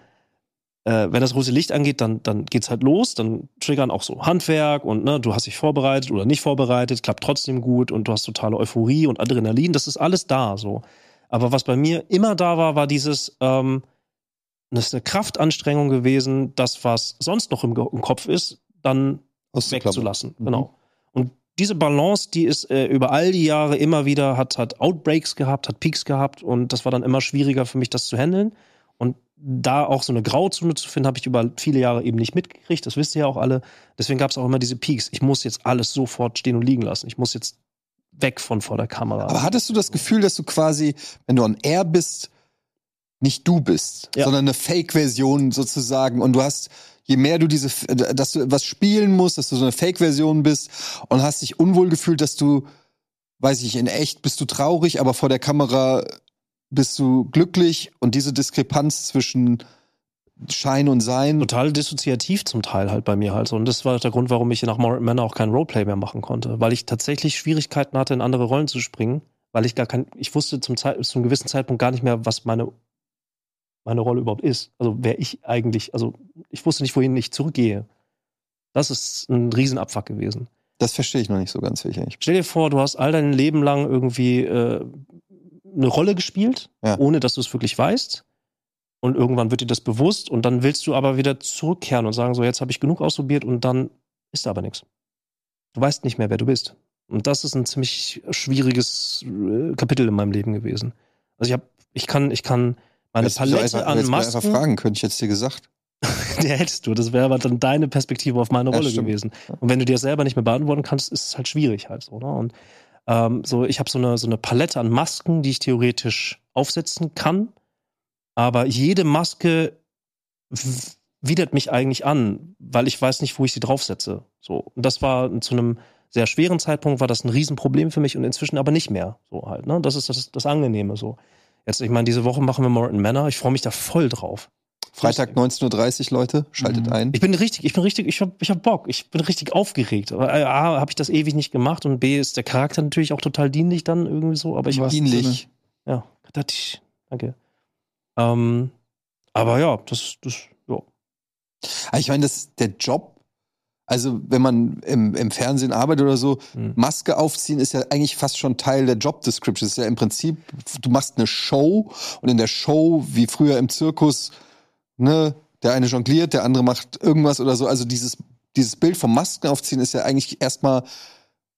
äh, wenn das rote Licht angeht, dann, dann geht's halt los, dann triggern auch so Handwerk und ne, du hast dich vorbereitet oder nicht vorbereitet, klappt trotzdem gut und du hast totale Euphorie und Adrenalin, das ist alles da so. Aber was bei mir immer da war, war dieses, ähm, das ist eine Kraftanstrengung gewesen, das, was sonst noch im, im Kopf ist, dann wegzulassen. Mhm. Genau. Diese Balance, die ist äh, über all die Jahre immer wieder, hat, hat Outbreaks gehabt, hat Peaks gehabt und das war dann immer schwieriger für mich, das zu handeln. Und da auch so eine Grauzone zu finden, habe ich über viele Jahre eben nicht mitgekriegt. Das wisst ihr ja auch alle. Deswegen gab es auch immer diese Peaks. Ich muss jetzt alles sofort stehen und liegen lassen. Ich muss jetzt weg von vor der Kamera. Aber hattest du das Gefühl, dass du quasi, wenn du on air bist, nicht du bist, Ja. sondern eine Fake-Version sozusagen und du hast, je mehr du diese, dass du was spielen musst, dass du so eine Fake-Version bist und hast dich unwohl gefühlt, dass du, weiß ich, in echt bist du traurig, aber vor der Kamera bist du glücklich und diese Diskrepanz zwischen Schein und Sein. total dissoziativ zum Teil halt bei mir halt. Und das war der Grund, warum ich nach Mortal Manor auch kein Roleplay mehr machen konnte. Weil ich tatsächlich Schwierigkeiten hatte, in andere Rollen zu springen. Weil ich gar kein, ich wusste zum, Zeit, zum gewissen Zeitpunkt gar nicht mehr, was meine, meine Rolle überhaupt ist. Also wer ich eigentlich, also ich wusste nicht, wohin ich zurückgehe. Das ist ein Riesenabfuck gewesen. Das verstehe ich noch nicht so ganz, eigentlich. Stell dir vor, du hast all dein Leben lang irgendwie äh, eine Rolle gespielt, Ja. ohne dass du es wirklich weißt. Und irgendwann wird dir das bewusst und dann willst du aber wieder zurückkehren und sagen, so jetzt habe ich genug ausprobiert und dann ist da aber nichts. Du weißt nicht mehr, wer du bist. Und das ist ein ziemlich schwieriges äh, Kapitel in meinem Leben gewesen. Also ich habe, ich kann, ich kann meine Palette einfach, an mir einfach Masken, fragen können, ich es dir gesagt. <laughs> der hättest du. Das wäre aber dann deine Perspektive auf meine Ja, Rolle stimmt. gewesen. Und wenn du dir das selber nicht mehr beantworten kannst, ist es halt schwierig halt so. Ne? Und ähm, so, ich habe so eine, so eine Palette an Masken, die ich theoretisch aufsetzen kann. Aber jede Maske widert mich eigentlich an, weil ich weiß nicht, wo ich sie draufsetze. So. Und das war zu einem sehr schweren Zeitpunkt, war das ein Riesenproblem für mich und inzwischen aber nicht mehr. So halt, ne? Das ist das, das Angenehme so. Jetzt, ich meine, diese Woche machen wir Morton Manor. Ich freue mich da voll drauf. Freitag 19.30 Uhr, Leute, schaltet Mhm. ein. Ich bin richtig, ich bin richtig, ich hab, ich hab Bock, ich bin richtig aufgeregt. Aber äh, A, habe ich das ewig nicht gemacht und B ist der Charakter natürlich auch total dienlich dann irgendwie so, aber ich? Dienlich. ja, danke. Ähm, aber ja, das, das, ja. Ah, ich meine, das der Job, also wenn man im, im Fernsehen arbeitet oder so, Hm. Maske aufziehen ist ja eigentlich fast schon Teil der Job Description. Das ist ja im Prinzip, du machst eine Show und in der Show, wie früher im Zirkus, ne, der eine jongliert, der andere macht irgendwas oder so. Also dieses, dieses Bild vom Masken aufziehen ist ja eigentlich erstmal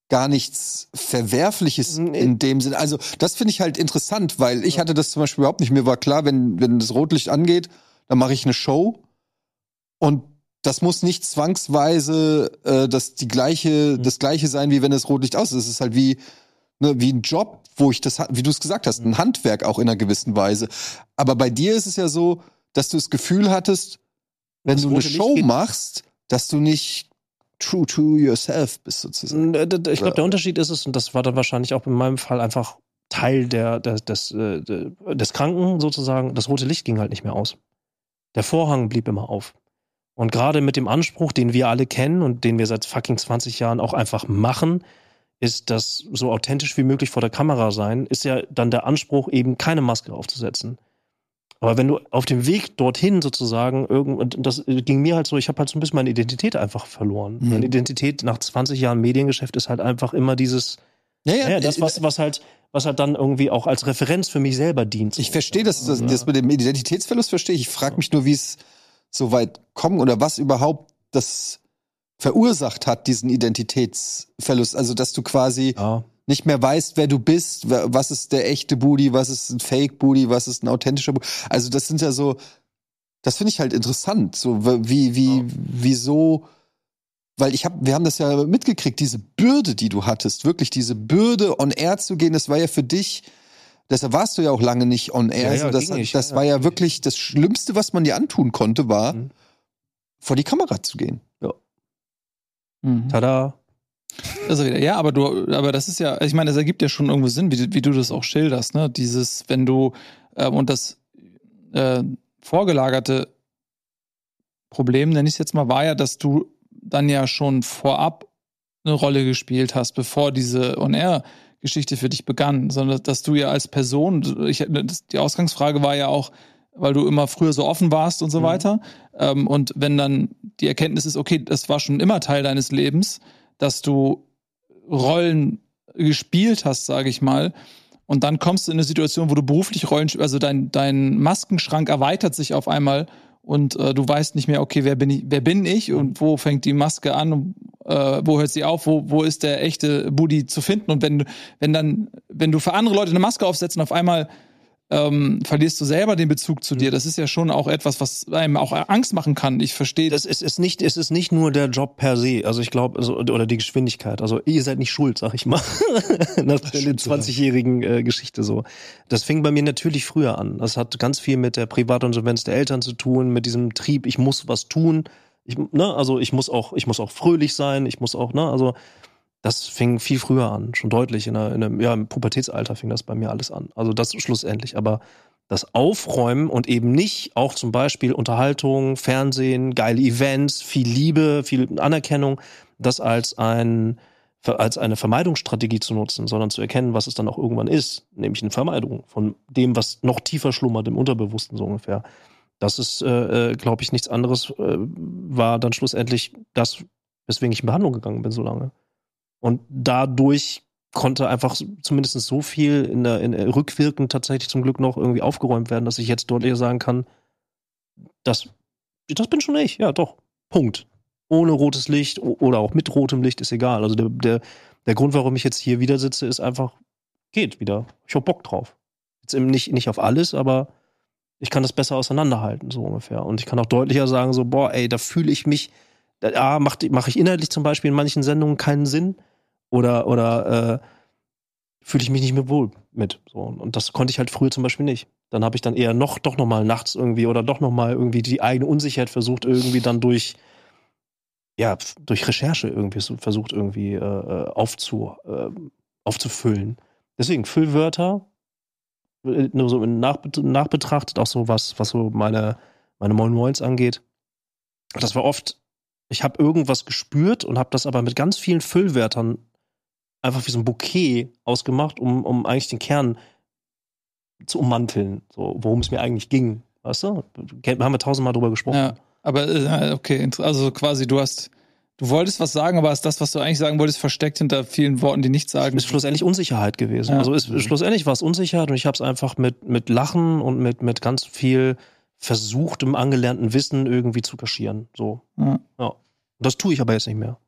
gar nichts Verwerfliches Nee. in dem Sinne. Also das finde ich halt interessant, weil ich hatte das zum Beispiel überhaupt nicht. Mir war klar, wenn, wenn das Rotlicht angeht, dann mache ich eine Show und das muss nicht zwangsweise äh, das die gleiche Mhm. das gleiche sein, wie wenn das Rotlicht aus ist. Es ist halt wie ne, wie ein Job, wo ich das wie du es gesagt hast, ein Handwerk auch in einer gewissen Weise. Aber bei dir ist es ja so, dass du das Gefühl hattest, wenn Das du eine Show machst, dass du nicht true to yourself bist sozusagen. Äh, Ich glaube, der Unterschied ist es, und das war dann wahrscheinlich auch in meinem Fall einfach Teil der, der, des, äh, de- des Kranken sozusagen. Das rote Licht ging halt nicht mehr aus. Der Vorhang blieb immer auf. Und gerade mit dem Anspruch, den wir alle kennen und den wir seit fucking 20 Jahren auch einfach machen, ist das so authentisch wie möglich vor der Kamera sein, ist ja dann der Anspruch, eben keine Maske aufzusetzen. Aber wenn du auf dem Weg dorthin sozusagen irgend, und das ging mir halt so, ich habe halt so ein bisschen meine Identität einfach verloren. Mhm. Meine Identität nach 20 Jahren Mediengeschäft ist halt einfach immer dieses, Ja, ja, das, was, was halt, was halt dann irgendwie auch als Referenz für mich selber dient. Ich verstehe das, das, Ja. das mit dem Identitätsverlust verstehe ich. Ich frage mich nur, wie es so weit kommt oder was überhaupt das verursacht hat, diesen Identitätsverlust. Also, dass du quasi Ja. nicht mehr weißt, wer du bist, was ist der echte Booty, was ist ein Fake Booty, was ist ein authentischer Booty. Also, das sind ja so, das finde ich halt interessant, so wie, wie, wieso, weil ich habe, wir haben das ja mitgekriegt, diese Bürde, die du hattest, wirklich diese Bürde, on air zu gehen, das war ja für dich, deshalb warst du ja auch lange nicht on air. Ja, ja, so, das nicht, das ja, war ja ja. wirklich das Schlimmste, was man dir antun konnte, war, Mhm. vor die Kamera zu gehen. Mhm. Tada. Also wieder, ja, aber du, aber das ist ja, ich meine, das ergibt ja schon irgendwo Sinn, wie, du- wie du das auch schilderst, ne? Dieses, wenn du ähm, und das äh, vorgelagerte Problem, nenne ich es jetzt mal, war ja, dass du dann ja schon vorab eine Rolle gespielt hast, bevor diese On-Air-Geschichte für dich begann, sondern dass du ja als Person, ich, die Ausgangsfrage war ja auch, weil du immer früher so offen warst und so Mhm. weiter. Ähm, und wenn dann die Erkenntnis ist, okay, das war schon immer Teil deines Lebens, dass du Rollen gespielt hast, sage ich mal, und dann kommst du in eine Situation, wo du beruflich Rollen, also dein, dein Maskenschrank erweitert sich auf einmal und äh, du weißt nicht mehr, okay, wer bin ich, wer bin ich und wo fängt die Maske an und äh, wo hört sie auf, wo, wo ist der echte Booty zu finden? Und wenn, du- wenn dann, wenn du für andere Leute eine Maske aufsetzt und auf einmal ähm, verlierst du selber den Bezug zu dir. Das ist ja schon auch etwas, was einem auch Angst machen kann. Ich verstehe Das ist, ist nicht, es ist nicht nur der Job per se. Also ich glaube, also, oder die Geschwindigkeit. Also ihr seid nicht schuld, sag ich mal. <laughs> Nach der stimmt sogar. 20-jährigen äh, Geschichte so. Das fing bei mir natürlich früher an. Das hat ganz viel mit der Privatinsolvenz der Eltern zu tun, mit diesem Trieb, ich muss was tun. Ich, ne, also ich muss auch, ich muss auch fröhlich sein, ich muss auch, ne, also das fing viel früher an, schon deutlich. In, einem, ja, im Pubertätsalter fing das bei mir alles an. Also das schlussendlich. Aber das Aufräumen und eben nicht auch zum Beispiel Unterhaltung, Fernsehen, geile Events, viel Liebe, viel Anerkennung, das als ein als eine Vermeidungsstrategie zu nutzen, sondern zu erkennen, was es dann auch irgendwann ist, nämlich eine Vermeidung von dem, was noch tiefer schlummert im Unterbewussten so ungefähr. Das ist, äh, glaube ich, nichts anderes, äh, war dann schlussendlich das, weswegen ich in Behandlung gegangen bin so lange. Und dadurch konnte einfach zumindest so viel in der, in der rückwirkend tatsächlich zum Glück noch irgendwie aufgeräumt werden, dass ich jetzt deutlicher sagen kann, das, das bin schon ich, ja doch. Punkt. Ohne rotes Licht oder auch mit rotem Licht ist egal. Also der, der, der Grund, warum ich jetzt hier wieder sitze, ist einfach, geht wieder. Ich hab Bock drauf. Jetzt eben nicht, nicht auf alles, aber ich kann das besser auseinanderhalten, so ungefähr. Und ich kann auch deutlicher sagen, so, boah, ey, da fühle ich mich, da mache mach ich inhaltlich zum Beispiel in manchen Sendungen keinen Sinn oder, oder äh, fühle ich mich nicht mehr wohl mit. So. Und das konnte ich halt früher zum Beispiel nicht. Dann habe ich dann eher noch, doch nochmal nachts irgendwie oder doch nochmal irgendwie die eigene Unsicherheit versucht, irgendwie dann durch, ja, durch Recherche irgendwie so versucht, irgendwie äh, äh aufzu, äh, aufzufüllen. Deswegen Füllwörter, äh, nur so in Nachbetrachtet, auch so was, was so meine, meine Moin Moins angeht. Das war oft, ich habe irgendwas gespürt und habe das aber mit ganz vielen Füllwörtern einfach wie so ein Bouquet ausgemacht, um, um eigentlich den Kern zu ummanteln, so, worum es mir eigentlich ging. Weißt du? Haben wir tausendmal drüber gesprochen. Ja, aber äh, okay, also quasi du hast, du wolltest was sagen, aber ist das, was du eigentlich sagen wolltest, versteckt hinter vielen Worten, die nichts sagen. Ist schlussendlich Unsicherheit gewesen. Ja. Also ist, schlussendlich war es Unsicherheit und ich habe es einfach mit, mit Lachen und mit, mit ganz viel versuchtem angelernten Wissen irgendwie zu kaschieren. So. Ja. ja. Das tue ich aber jetzt nicht mehr.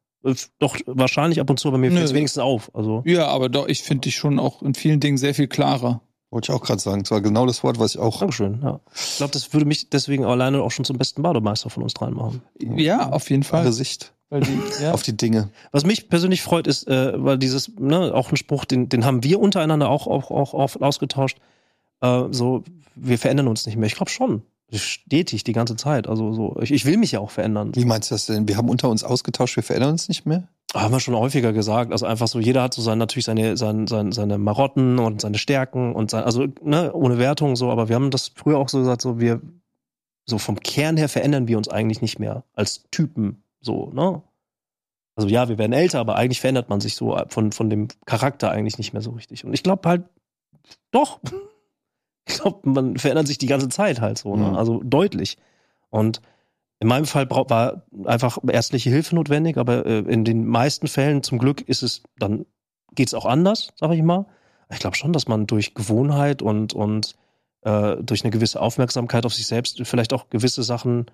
Doch, wahrscheinlich ab und zu, aber mir fällt es wenigstens auf. Also. Ja, aber doch, ich finde dich schon auch in vielen Dingen sehr viel klarer. Wollte ich auch gerade sagen. Das war genau das Wort, was ich auch. Dankeschön, ja. Ich glaube, das würde mich deswegen alleine auch schon zum besten Bademeister von uns dreien machen. Ja, auf jeden Fall. Klare Sicht. Die, ja. Auf die Dinge. Was mich persönlich freut, ist, äh, weil dieses, ne, auch ein Spruch, den, den haben wir untereinander auch, auch, auch, auch ausgetauscht. Äh, so, wir verändern uns nicht mehr. Ich glaube schon stetig die ganze Zeit. Also so, ich, ich will mich ja auch verändern. Wie meinst du das denn? Wir haben unter uns ausgetauscht, wir verändern uns nicht mehr? Haben wir schon häufiger gesagt. Also einfach so, jeder hat so sein, natürlich seine, seine, seine, seine Marotten und seine Stärken und sein, also ne, ohne Wertung so, aber wir haben das früher auch so gesagt, so wir, so vom Kern her verändern wir uns eigentlich nicht mehr als Typen, so, ne? Also ja, wir werden älter, aber eigentlich verändert man sich so von, von dem Charakter eigentlich nicht mehr so richtig. Und ich glaube halt, doch, ich glaube, man verändert sich die ganze Zeit halt so, ne? Mhm. also deutlich. Und in meinem Fall war einfach ärztliche Hilfe notwendig, aber äh, in den meisten Fällen zum Glück ist es, dann geht es auch anders, sag ich mal. Ich glaube schon, dass man durch Gewohnheit und, und äh, durch eine gewisse Aufmerksamkeit auf sich selbst vielleicht auch gewisse Sachen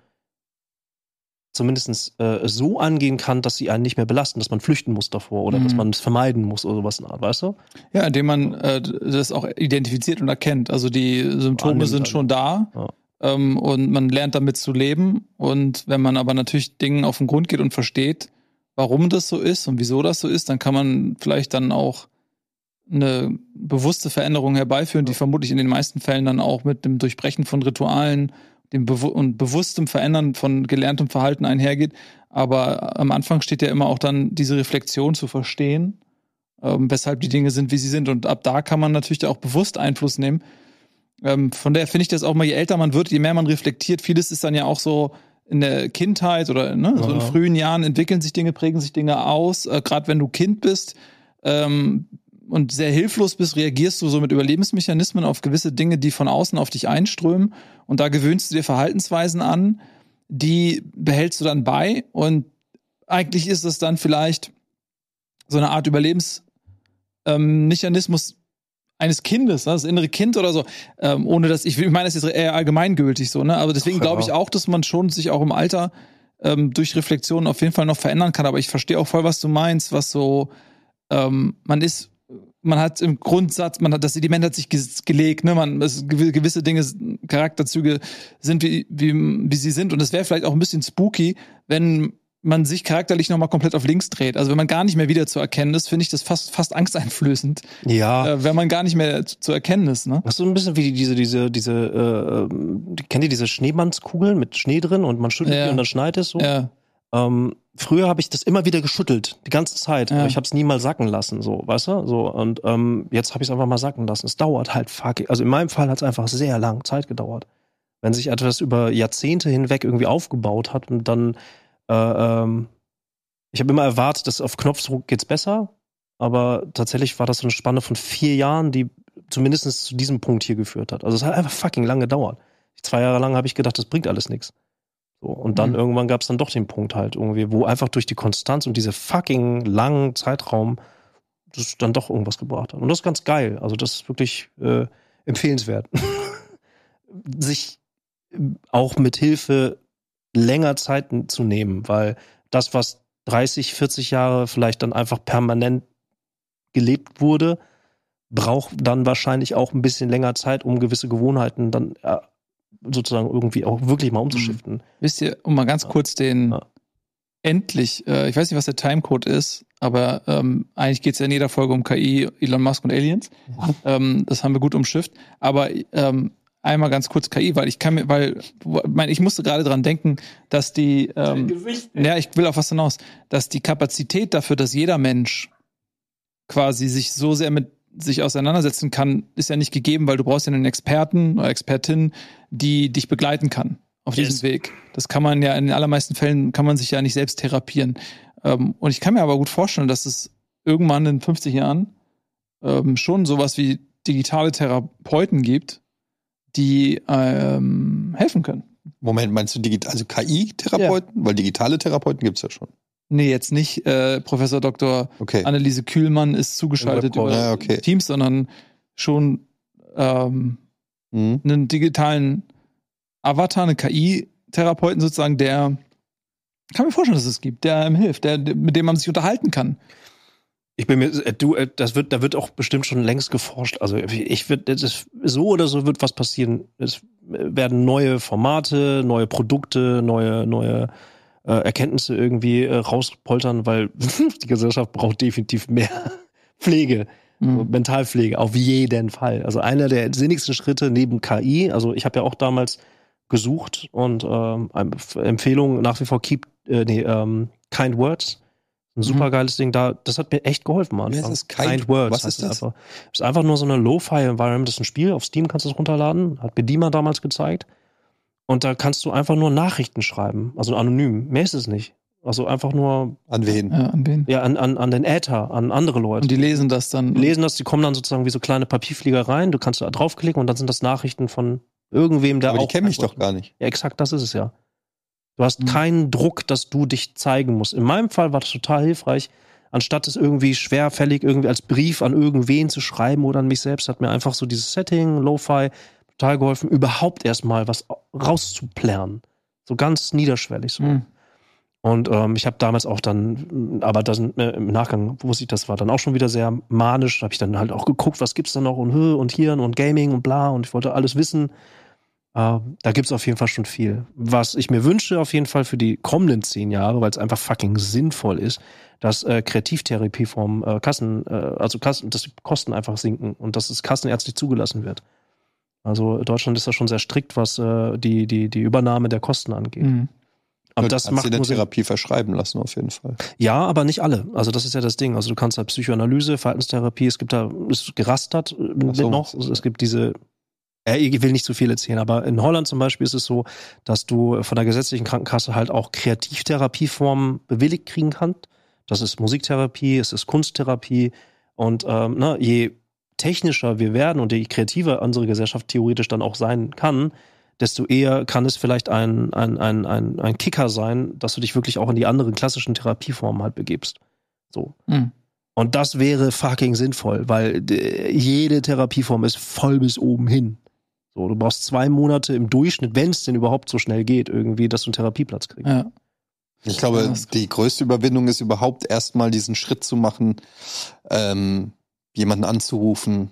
zumindest äh, so angehen kann, dass sie einen nicht mehr belasten, dass man flüchten muss davor oder mhm. dass man es vermeiden muss oder sowas in Art, weißt du? Ja, indem man äh, das auch identifiziert und erkennt. Also die Symptome Annimmt sind schon da ja. ähm, und man lernt damit zu leben. Und wenn man aber natürlich Dingen auf den Grund geht und versteht, warum das so ist und wieso das so ist, dann kann man vielleicht dann auch eine bewusste Veränderung herbeiführen, die vermutlich in den meisten Fällen dann auch mit dem Durchbrechen von Ritualen dem Be und bewusstem Verändern von gelerntem Verhalten einhergeht. Aber am Anfang steht ja immer auch dann diese Reflexion zu verstehen, ähm, weshalb die Dinge sind, wie sie sind. Und ab da kann man natürlich auch bewusst Einfluss nehmen. Ähm, von daher finde ich das auch mal, je älter man wird, je mehr man reflektiert, vieles ist dann ja auch so in der Kindheit oder ne, so in frühen Jahren entwickeln sich Dinge, prägen sich Dinge aus. Äh, Gerade wenn du Kind bist, ähm, und sehr hilflos bist, reagierst du so mit Überlebensmechanismen auf gewisse Dinge, die von außen auf dich einströmen. Und da gewöhnst du dir Verhaltensweisen an, die behältst du dann bei. Und eigentlich ist es dann vielleicht so eine Art Überlebensmechanismus ähm, eines Kindes, ne? das innere Kind oder so, ähm, ohne dass ich, ich meine, das ist eher allgemeingültig so, ne? Aber deswegen glaube ich auch, dass man schon sich auch im Alter ähm, durch Reflexion auf jeden Fall noch verändern kann. Aber ich verstehe auch voll, was du meinst, was so, ähm, man ist man hat im Grundsatz, man hat das Sediment hat sich gelegt, ne, man es, gewisse Dinge, Charakterzüge sind wie wie, wie sie sind und es wäre vielleicht auch ein bisschen spooky, wenn man sich charakterlich nochmal komplett auf links dreht. Also wenn man gar nicht mehr wieder zu erkennen ist, finde ich das fast fast angsteinflößend. Ja. Äh, wenn man gar nicht mehr zu, zu erkennen ist. Ne? Das ist so ein bisschen wie diese diese diese äh, kennt ihr diese Schneemannskugeln mit Schnee drin und man schüttelt ja. die und dann schneit es so. Ja. Ähm, früher habe ich das immer wieder geschüttelt, die ganze Zeit. Ja. Ich habe es nie mal sacken lassen, so, weißt du? So, und ähm, jetzt habe ich es einfach mal sacken lassen. Es dauert halt fucking. Also in meinem Fall hat es einfach sehr lang Zeit gedauert. Wenn sich etwas über Jahrzehnte hinweg irgendwie aufgebaut hat und dann, äh, ähm, ich habe immer erwartet, dass auf Knopfdruck geht's besser, aber tatsächlich war das so eine Spanne von vier Jahren, die zumindest zu diesem Punkt hier geführt hat. Also es hat einfach fucking lang gedauert. Zwei Jahre lang habe ich gedacht, das bringt alles nichts. So, und dann mhm. irgendwann gab es dann doch den Punkt halt irgendwie, wo einfach durch die Konstanz und diese fucking langen Zeitraum das dann doch irgendwas gebracht hat. Und das ist ganz geil. Also das ist wirklich äh, empfehlenswert. <laughs> Sich auch mit Hilfe länger Zeiten zu nehmen, weil das, was 30, 40 Jahre vielleicht dann einfach permanent gelebt wurde, braucht dann wahrscheinlich auch ein bisschen länger Zeit, um gewisse Gewohnheiten dann äh, sozusagen irgendwie auch wirklich mal umzuschiften. Wisst ihr, um mal ganz Ja. kurz den Ja. endlich, äh, ich weiß nicht, was der Timecode ist, aber ähm, eigentlich geht es ja in jeder Folge um KI, Elon Musk und Aliens. Ähm, das haben wir gut umschifft. Aber ähm, einmal ganz kurz KI, weil ich kann mir, weil mein, ich musste gerade dran denken, dass die ähm, ja, ich will auf was hinaus, dass die Kapazität dafür, dass jeder Mensch quasi sich so sehr mit sich auseinandersetzen kann, ist ja nicht gegeben, weil du brauchst ja einen Experten oder Expertin, die dich begleiten kann auf Yes. diesem Weg. Das kann man ja in den allermeisten Fällen kann man sich ja nicht selbst therapieren. Ähm, und ich kann mir aber gut vorstellen, dass es irgendwann in 50 Jahren ähm, schon sowas wie digitale Therapeuten gibt, die ähm, helfen können. Moment, meinst du digital, also KI-Therapeuten? Weil digitale Therapeuten gibt's ja schon. Nee, jetzt nicht äh, Professor Dr. Okay. Anneliese Kühlmann ist zugeschaltet über. Ja, okay. Teams, sondern schon ähm, Mhm. einen digitalen Avatar, eine KI-Therapeuten sozusagen, der kann mir vorstellen, dass es gibt, der einem hilft, der, mit dem man sich unterhalten kann. Ich bin mir, äh, du, äh, das wird, da wird auch bestimmt schon längst geforscht. Also ich wird, das ist, so oder so wird was passieren. Es werden neue Formate, neue Produkte, neue, neue äh, Erkenntnisse irgendwie äh, rauspoltern, weil <laughs> die Gesellschaft braucht definitiv mehr <laughs> Pflege, Mhm. Mentalpflege, auf jeden Fall. Also einer der sinnigsten Schritte neben KI. Also ich habe ja auch damals gesucht und ähm, Empfehlung nach wie vor Keep, äh, nee, ähm, Kind Words. Ein super geiles Ding da. Das hat mir echt geholfen, heißt Anfang. das? Kind- Words. was ist es das? Einfach. Ist einfach nur so eine Lo-Fi-Environment. Das ist ein Spiel. Auf Steam kannst du es runterladen. Hat Bedima damals gezeigt. Und da kannst du einfach nur Nachrichten schreiben. Also anonym. Mehr ist es nicht. Also einfach nur, An wen? Ja, an wen? ja, an, an, an den Äther, an andere Leute. Und die lesen das dann. Die lesen das, die kommen dann sozusagen wie so kleine Papierflieger rein. Du kannst da draufklicken und dann sind das Nachrichten von irgendwem, der Aber die auch. kennen mich doch antwortet. gar nicht. Ja, exakt, das ist es ja. Du hast Mhm. keinen Druck, dass du dich zeigen musst. In meinem Fall war das total hilfreich. Anstatt es irgendwie schwerfällig irgendwie als Brief an irgendwen zu schreiben oder an mich selbst, hat mir einfach so dieses Setting, Lo-Fi, total geholfen, überhaupt erstmal was rauszuplären. So ganz niederschwellig so. Mhm. Und ähm, ich habe damals auch dann, aber das, äh, im Nachgang wusste ich, das war dann auch schon wieder sehr manisch. Da habe ich dann halt auch geguckt, was gibt's da noch und und hier und Gaming und bla und ich wollte alles wissen. Äh, da gibt's auf jeden Fall schon viel. Was ich mir wünsche auf jeden Fall für die kommenden zehn Jahre, weil es einfach fucking sinnvoll ist, dass äh, Kreativtherapie vom äh, Kassen, äh, also Kassen, dass die Kosten einfach sinken und dass es kassenärztlich zugelassen wird. Also Deutschland ist da schon sehr strikt, was äh, die, die, die Übernahme der Kosten angeht. Mhm. Aber Du das kannst macht dir eine. Therapie verschreiben lassen, auf jeden Fall. Ja, aber nicht alle. Also das ist ja das Ding. Also du kannst halt Psychoanalyse, Verhaltenstherapie, es gibt da, ist gerastert äh, so, noch. Also es gibt diese, ja, ich will nicht zu viel erzählen, aber in Holland zum Beispiel ist es so, dass du von der gesetzlichen Krankenkasse halt auch Kreativtherapieformen bewilligt kriegen kannst. Das ist Musiktherapie, es ist Kunsttherapie und ähm, ne, je technischer wir werden und je kreativer unsere Gesellschaft theoretisch dann auch sein kann, desto eher kann es vielleicht ein, ein, ein, ein, ein Kicker sein, dass du dich wirklich auch in die anderen klassischen Therapieformen halt begibst. So. Mhm. Und das wäre fucking sinnvoll, weil äh, jede Therapieform ist voll bis oben hin. So, du brauchst zwei Monate im Durchschnitt, wenn es denn überhaupt so schnell geht, irgendwie, dass du einen Therapieplatz kriegst. Ja. Ich glaube, die größte Überwindung ist überhaupt erstmal diesen Schritt zu machen, ähm, jemanden anzurufen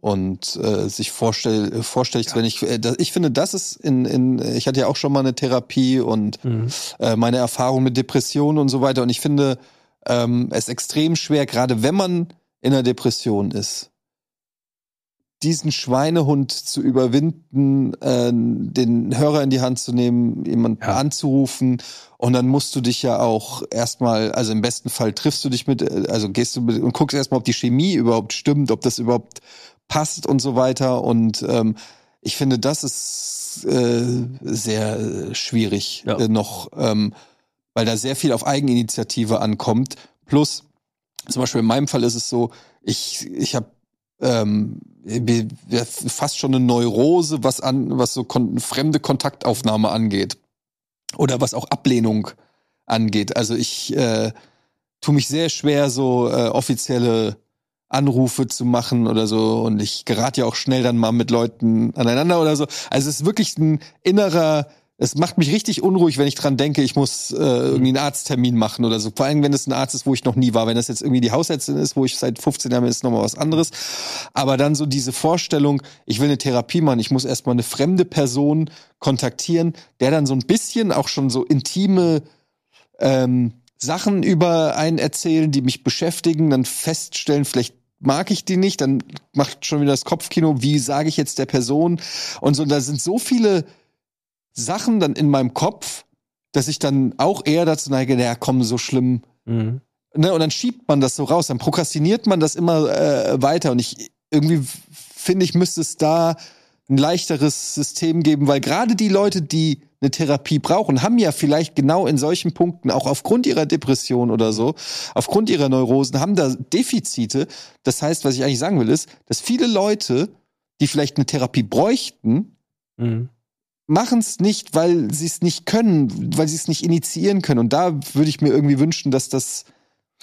und äh, sich vorstell, äh, vorstellig zu werden. Ich, äh, das, ich finde, das ist in, in, ich hatte ja auch schon mal eine Therapie und Mhm. äh, meine Erfahrung mit Depressionen und so weiter. Und ich finde ähm, es extrem schwer, gerade wenn man in einer Depression ist, diesen Schweinehund zu überwinden, äh, den Hörer in die Hand zu nehmen, jemanden Ja. anzurufen und dann musst du dich ja auch erstmal, also im besten Fall triffst du dich mit, äh, also gehst du mit und guckst erstmal, ob die Chemie überhaupt stimmt, ob das überhaupt passt und so weiter. Und ähm, ich finde, das ist äh, sehr schwierig Ja. äh, noch, ähm, weil da sehr viel auf Eigeninitiative ankommt. Plus, zum Beispiel in meinem Fall ist es so, ich, ich habe ähm, fast schon eine Neurose, was an, was so kon fremde Kontaktaufnahme angeht. Oder was auch Ablehnung angeht. Also ich äh, tue mich sehr schwer, so äh, offizielle Anrufe zu machen oder so. Und ich gerate ja auch schnell dann mal mit Leuten aneinander oder so. Also es ist wirklich ein innerer es macht mich richtig unruhig, wenn ich dran denke, ich muss äh, irgendwie einen Arzttermin machen oder so. Vor allem, wenn es ein Arzt ist, wo ich noch nie war. Wenn das jetzt irgendwie die Hausärztin ist, wo ich seit 15 Jahren bin, ist nochmal was anderes. Aber dann so diese Vorstellung, ich will eine Therapie machen, ich muss erstmal eine fremde Person kontaktieren, der dann so ein bisschen auch schon so intime ähm, Sachen über einen erzählen, die mich beschäftigen, dann feststellen, vielleicht mag ich die nicht, dann macht schon wieder das Kopfkino, wie sage ich jetzt der Person und so, da sind so viele Sachen dann in meinem Kopf, dass ich dann auch eher dazu neige, naja, komm, so schlimm. Mhm. Ne, und dann schiebt man das so raus, dann prokrastiniert man das immer äh, weiter. Und ich irgendwie finde ich, müsste es da ein leichteres System geben, weil gerade die Leute, die eine Therapie brauchen, haben ja vielleicht genau in solchen Punkten, auch aufgrund ihrer Depression oder so, aufgrund ihrer Neurosen, haben da Defizite. Das heißt, was ich eigentlich sagen will, ist, dass viele Leute, die vielleicht eine Therapie bräuchten, Mhm. Machen es nicht, weil sie es nicht können, weil sie es nicht initiieren können. Und da würde ich mir irgendwie wünschen, dass das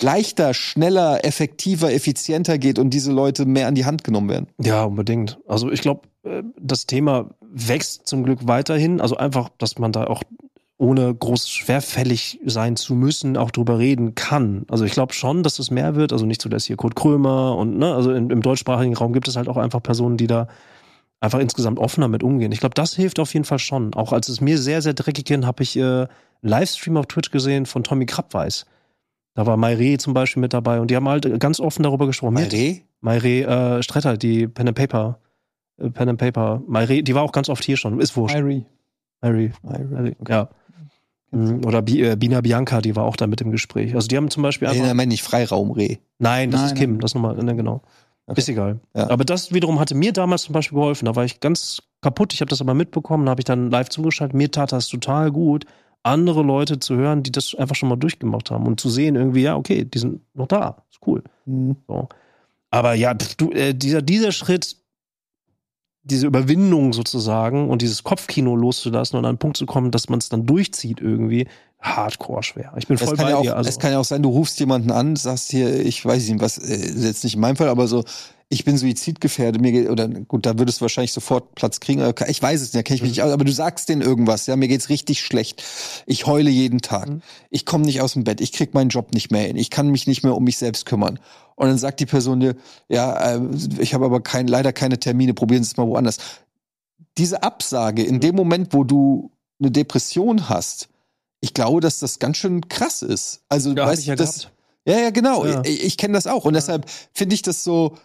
leichter, schneller, effektiver, effizienter geht und diese Leute mehr an die Hand genommen werden. Ja, unbedingt. Also ich glaube, äh, das Thema wächst zum Glück weiterhin. Also einfach, dass man da auch ohne groß schwerfällig sein zu müssen, auch drüber reden kann. Also ich glaube schon, dass es mehr wird. Also nicht dass hier Kurt Krömer und ne, also im, im deutschsprachigen Raum gibt es halt auch einfach Personen, die da einfach insgesamt offener mit umgehen. Ich glaube, das hilft auf jeden Fall schon. Auch als es mir sehr, sehr dreckig ging, habe ich äh, einen Livestream auf Twitch gesehen von Tommy Krabweis. Da war Maire zum Beispiel mit dabei und die haben halt ganz offen darüber gesprochen. Maire? Maire äh, Stretter, die Pen and Paper, äh, Pen and Paper, Maire, die war auch ganz oft hier schon, ist wurscht. Irie. Maire, Maire, ja. Mhm, Oder Bi äh, Bina Bianca, die war auch da mit im Gespräch. Also die haben zum Beispiel Nee, einfach. nein, meine ich Freiraumreh. Nein, das Nein, ist Kim, nein. das nochmal, ne, genau. Okay. Ist egal. Ja. Aber das wiederum hatte mir damals zum Beispiel geholfen. Da war ich ganz kaputt. Ich habe das aber mitbekommen, habe ich dann live zugeschaltet. Mir tat das total gut, andere Leute zu hören, die das einfach schon mal durchgemacht haben und zu sehen irgendwie, ja, okay, die sind noch da. Ist cool. So. Aber ja, du, äh, dieser, dieser Schritt, diese Überwindung sozusagen und dieses Kopfkino loszulassen und an einen Punkt zu kommen, dass man es dann durchzieht irgendwie, hardcore schwer. Ich bin Es voll kann, bei ja auch, dir. Also, es kann ja auch sein, du rufst jemanden an, sagst hier, ich weiß nicht, was, äh, jetzt nicht in meinem Fall, aber so, ich bin suizidgefährdet, mir geht, oder gut, da würdest du wahrscheinlich sofort Platz kriegen, ich weiß es nicht, da kenne ich mich nicht aus, aber du sagst denen irgendwas, ja, mir geht's richtig schlecht. Ich heule jeden Tag. Mhm. Ich komme nicht aus dem Bett, ich krieg meinen Job nicht mehr hin, ich kann mich nicht mehr um mich selbst kümmern. Und dann sagt die Person dir, ja, äh, ich habe aber kein, leider keine Termine, probieren Sie es mal woanders. Diese Absage in dem Moment, wo du eine Depression hast, ich glaube, dass das ganz schön krass ist. Also, ja, weißt ich ja du, das, gehabt. ja, ja, genau. Ja. Ich, ich kenne das auch. Und deshalb finde ich das so,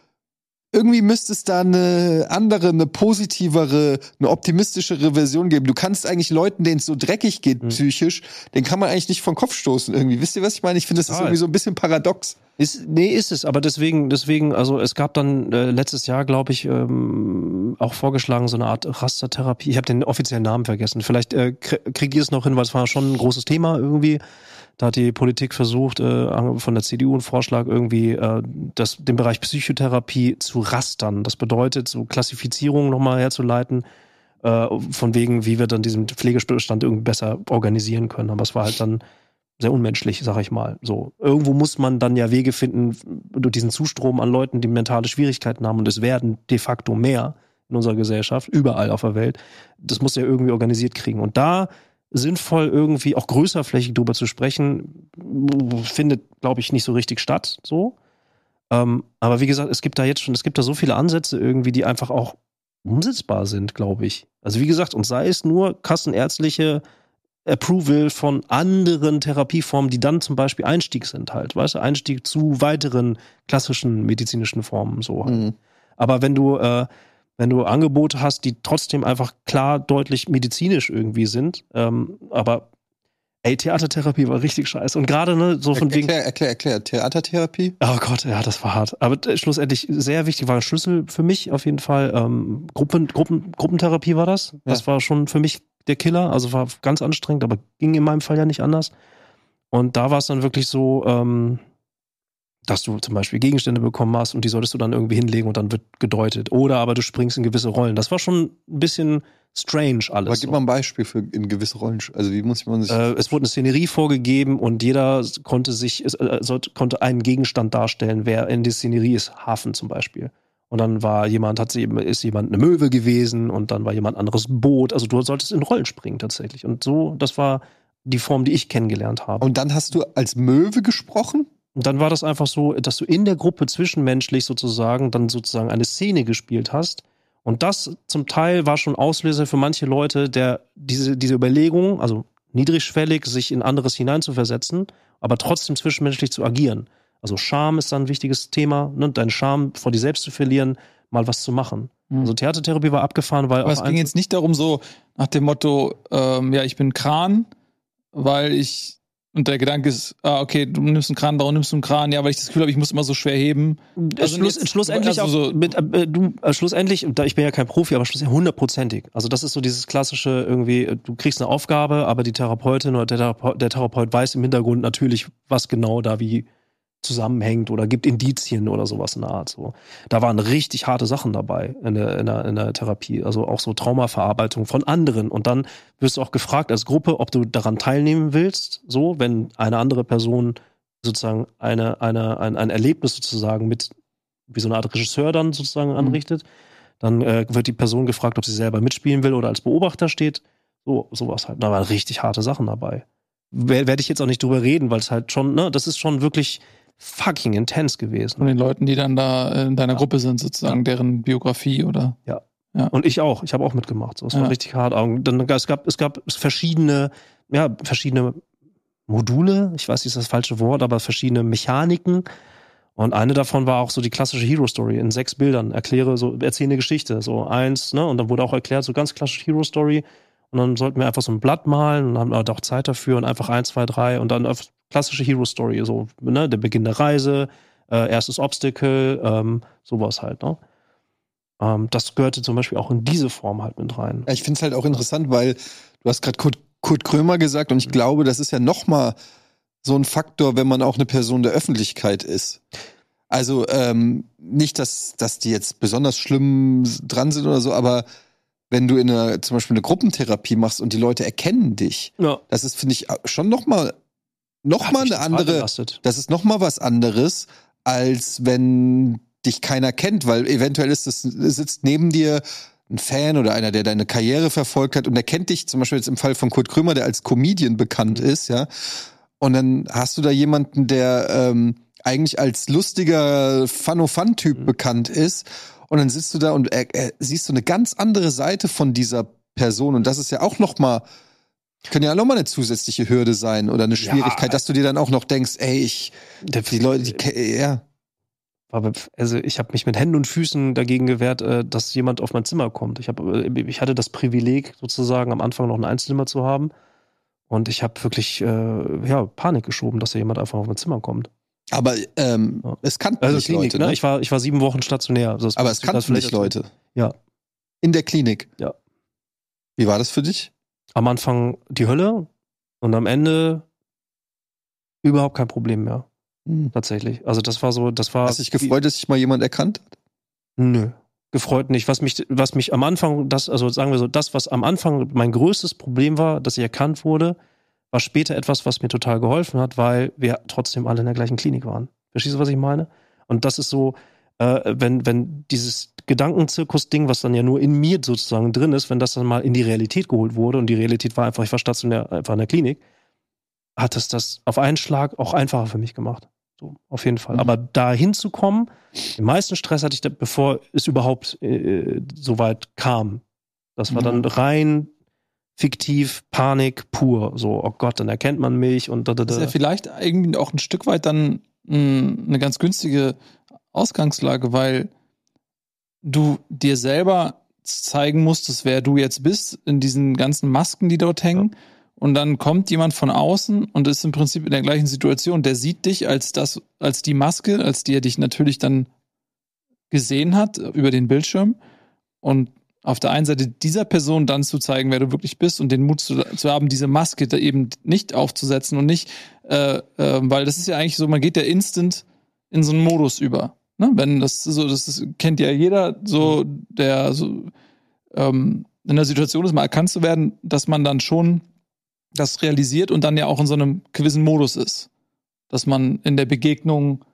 irgendwie müsste es da eine andere, eine positivere, eine optimistischere Version geben. Du kannst eigentlich Leuten, denen es so dreckig geht, Hm. psychisch, den kann man eigentlich nicht vom Kopf stoßen irgendwie. Wisst ihr, was ich meine? Ich finde, das ist irgendwie so ein bisschen paradox. Ist, nee, ist es, aber deswegen, deswegen, also es gab dann äh, letztes Jahr, glaube ich, ähm, auch vorgeschlagen, so eine Art Rastertherapie. Ich habe den offiziellen Namen vergessen. Vielleicht äh, krie- kriegt ihr es noch hin, weil es war schon ein großes Thema irgendwie. Da hat die Politik versucht, äh, von der CDU einen Vorschlag irgendwie, äh, das, den Bereich Psychotherapie zu rastern. Das bedeutet, so Klassifizierungen nochmal herzuleiten, äh, von wegen, wie wir dann diesen Pflegestand irgendwie besser organisieren können. Aber es war halt dann sehr unmenschlich, sag ich mal. So irgendwo muss man dann ja Wege finden durch diesen Zustrom an Leuten, die mentale Schwierigkeiten haben und es werden de facto mehr in unserer Gesellschaft, überall auf der Welt. Das muss ja irgendwie organisiert kriegen und da sinnvoll irgendwie auch größerflächig drüber zu sprechen, findet, glaube ich, nicht so richtig statt. So, ähm, aber wie gesagt, es gibt da jetzt schon, es gibt da so viele Ansätze irgendwie, die einfach auch umsetzbar sind, glaube ich. Also wie gesagt, und sei es nur kassenärztliche Approval von anderen Therapieformen, die dann zum Beispiel Einstieg sind halt, weißt du, Einstieg zu weiteren klassischen medizinischen Formen so halt. Mhm. Aber wenn du, äh, wenn du Angebote hast, die trotzdem einfach klar deutlich medizinisch irgendwie sind, ähm, aber ey, Theatertherapie war richtig scheiße. Und gerade, ne, so von wegen. Erklär, erklär, erklär. Theatertherapie? Oh Gott, ja, das war hart. Aber äh, schlussendlich sehr wichtig, war ein Schlüssel für mich auf jeden Fall. Ähm, Gruppen, Gruppen, Gruppentherapie war das. Das war schon für mich der Killer. Also war ganz anstrengend, aber ging in meinem Fall ja nicht anders. Und da war es dann wirklich so, ähm, dass du zum Beispiel Gegenstände bekommen hast und die solltest du dann irgendwie hinlegen und dann wird gedeutet. Oder aber du springst in gewisse Rollen. Das war schon ein bisschen strange alles. Aber gib mal ein Beispiel für in gewisse Rollen. Also wie muss man sich. Äh, es wurde eine Szenerie vorgegeben und jeder konnte sich, es, sollte, konnte einen Gegenstand darstellen, wer in der Szenerie ist, Hafen zum Beispiel. Und dann war jemand, hat sie ist jemand eine Möwe gewesen und dann war jemand anderes Boot. Also du solltest in Rollen springen tatsächlich. Und so, das war die Form, die ich kennengelernt habe. Und dann hast du als Möwe gesprochen? Und dann war das einfach so, dass du in der Gruppe zwischenmenschlich sozusagen dann sozusagen eine Szene gespielt hast. Und das zum Teil war schon Auslöser für manche Leute, der diese, diese Überlegung, also niedrigschwellig, sich in anderes hineinzuversetzen, aber trotzdem zwischenmenschlich zu agieren. Also Scham ist dann ein wichtiges Thema, ne? deine Scham vor dir selbst zu verlieren, mal was zu machen. Mhm. Also Theatertherapie war abgefahren, weil Aber es ging jetzt nicht darum, so nach dem Motto, ähm, ja, ich bin Kran, weil ich. Und der Gedanke ist, ah, okay, du nimmst einen Kran, warum nimmst du einen Kran? Ja, weil ich das Gefühl habe, ich muss immer so schwer heben. Also Schluss, jetzt- schlussendlich also so- mit, äh, du, äh, schlussendlich, da ich bin ja kein Profi, aber schlussendlich hundertprozentig. Also das ist so dieses klassische irgendwie, äh, du kriegst eine Aufgabe, aber die Therapeutin oder der Therapeut, der Therapeut weiß im Hintergrund natürlich, was genau da wie zusammenhängt oder gibt Indizien oder sowas in der Art. So. Da waren richtig harte Sachen dabei in der, in, der, in der Therapie. Also auch so Traumaverarbeitung von anderen. Und dann wirst du auch gefragt als Gruppe, ob du daran teilnehmen willst. So, wenn eine andere Person sozusagen eine, eine, ein, ein Erlebnis sozusagen mit, wie so eine Art Regisseur dann sozusagen anrichtet, dann äh, wird die Person gefragt, ob sie selber mitspielen will oder als Beobachter steht. So, sowas halt. Da waren richtig harte Sachen dabei. Wer- Werde ich jetzt auch nicht drüber reden, weil es halt schon, ne, das ist schon wirklich fucking intens gewesen. Von den Leuten, die dann da in deiner Gruppe sind, sozusagen, deren Biografie oder. Und ich auch. Ich habe auch mitgemacht. So, es war Ja. richtig hart. Dann, es gab, es gab verschiedene, ja, verschiedene Module. Ich weiß nicht, ist das falsche Wort, aber verschiedene Mechaniken. Und eine davon war auch so die klassische Hero Story in sechs Bildern. Erkläre so, erzähle eine Geschichte. So eins, ne? Und dann wurde auch erklärt, so ganz klassisch Hero Story. Und dann sollten wir einfach so ein Blatt malen und haben halt auch Zeit dafür und einfach eins, zwei, drei und dann auf klassische Hero Story. So, ne? Der Beginn der Reise, äh, erstes Obstacle, ähm, sowas halt, ne? Ähm, das gehörte zum Beispiel auch in diese Form halt mit rein. Ja, ich finde es halt auch interessant, weil du hast gerade Kurt, Kurt Krömer gesagt und ich glaube, das ist ja noch mal so ein Faktor, wenn man auch eine Person der Öffentlichkeit ist. Also ähm, nicht, dass, dass die jetzt besonders schlimm dran sind oder so, aber wenn du in einer, zum Beispiel eine Gruppentherapie machst und die Leute erkennen dich, Ja. das ist, finde ich, schon noch mal, noch mal eine andere, das ist noch mal was anderes, als wenn dich keiner kennt, weil eventuell ist es, sitzt neben dir ein Fan oder einer, der deine Karriere verfolgt hat und der kennt dich, zum Beispiel jetzt im Fall von Kurt Krömer, der als Comedian bekannt ist, ja. Und dann hast du da jemanden, der ähm, eigentlich als lustiger Fun-O-Fun-Typ bekannt ist. Und dann sitzt du da und er, siehst du eine ganz andere Seite von dieser Person. Und das ist ja auch noch mal können ja auch noch mal eine zusätzliche Hürde sein oder eine Ja. Schwierigkeit, dass du dir dann auch noch denkst, ey, ich, die Leute, die, ke- ja. aber also ich habe mich mit Händen und Füßen dagegen gewehrt, äh, dass jemand auf mein Zimmer kommt. Ich habe, äh, ich hatte das Privileg sozusagen am Anfang noch ein Einzelzimmer zu haben und ich habe wirklich äh, ja Panik geschoben, dass da jemand einfach auf mein Zimmer kommt. Aber ähm, Ja. es kannten Also nicht Klinik, Leute, ne? ne? Ich war, ich war sieben Wochen stationär. Also Aber es kannten nicht. Leute. Ja. In der Klinik. Ja. Wie war das für dich? Am Anfang die Hölle und am Ende überhaupt kein Problem mehr. Tatsächlich. Also das war so, das war. Hast dich gefreut, dass sich mal jemand erkannt hat? Nö. Gefreut nicht. Was mich, was mich am Anfang, das, also sagen wir so, das, was am Anfang mein größtes Problem war, dass ich erkannt wurde, war später etwas, was mir total geholfen hat, weil wir trotzdem alle in der gleichen Klinik waren. Verstehst du, was ich meine? Und das ist so, äh, wenn, wenn dieses Gedankenzirkus-Ding, was dann ja nur in mir sozusagen drin ist, wenn das dann mal in die Realität geholt wurde und die Realität war einfach, ich war stationär einfach in der Klinik, hat es das auf einen Schlag auch einfacher für mich gemacht. So, auf jeden Fall. Mhm. Aber da hinzukommen, den meisten Stress hatte ich, da, bevor es überhaupt äh, so weit kam. Das war dann Mhm. rein fiktiv, Panik pur. So, oh Gott, dann erkennt man mich und da, da, Das ist da. ja vielleicht irgendwie auch ein Stück weit dann mh, eine ganz günstige Ausgangslage, weil du dir selber zeigen musstest, wer du jetzt bist, in diesen ganzen Masken, die dort hängen. Und dann kommt jemand von außen und ist im Prinzip in der gleichen Situation. Der sieht dich als das, als die Maske, als die er dich natürlich dann gesehen hat über den Bildschirm. Und auf der einen Seite dieser Person dann zu zeigen, wer du wirklich bist und den Mut zu, zu haben, diese Maske da eben nicht aufzusetzen und nicht, äh, äh, weil das ist ja eigentlich so, man geht ja instant in so einen Modus über. Ne? Wenn das so, das ist, kennt ja jeder, so der so ähm, in der Situation ist, mal erkannt zu werden, dass man dann schon das realisiert und dann ja auch in so einem gewissen Modus ist. Dass man in der Begegnung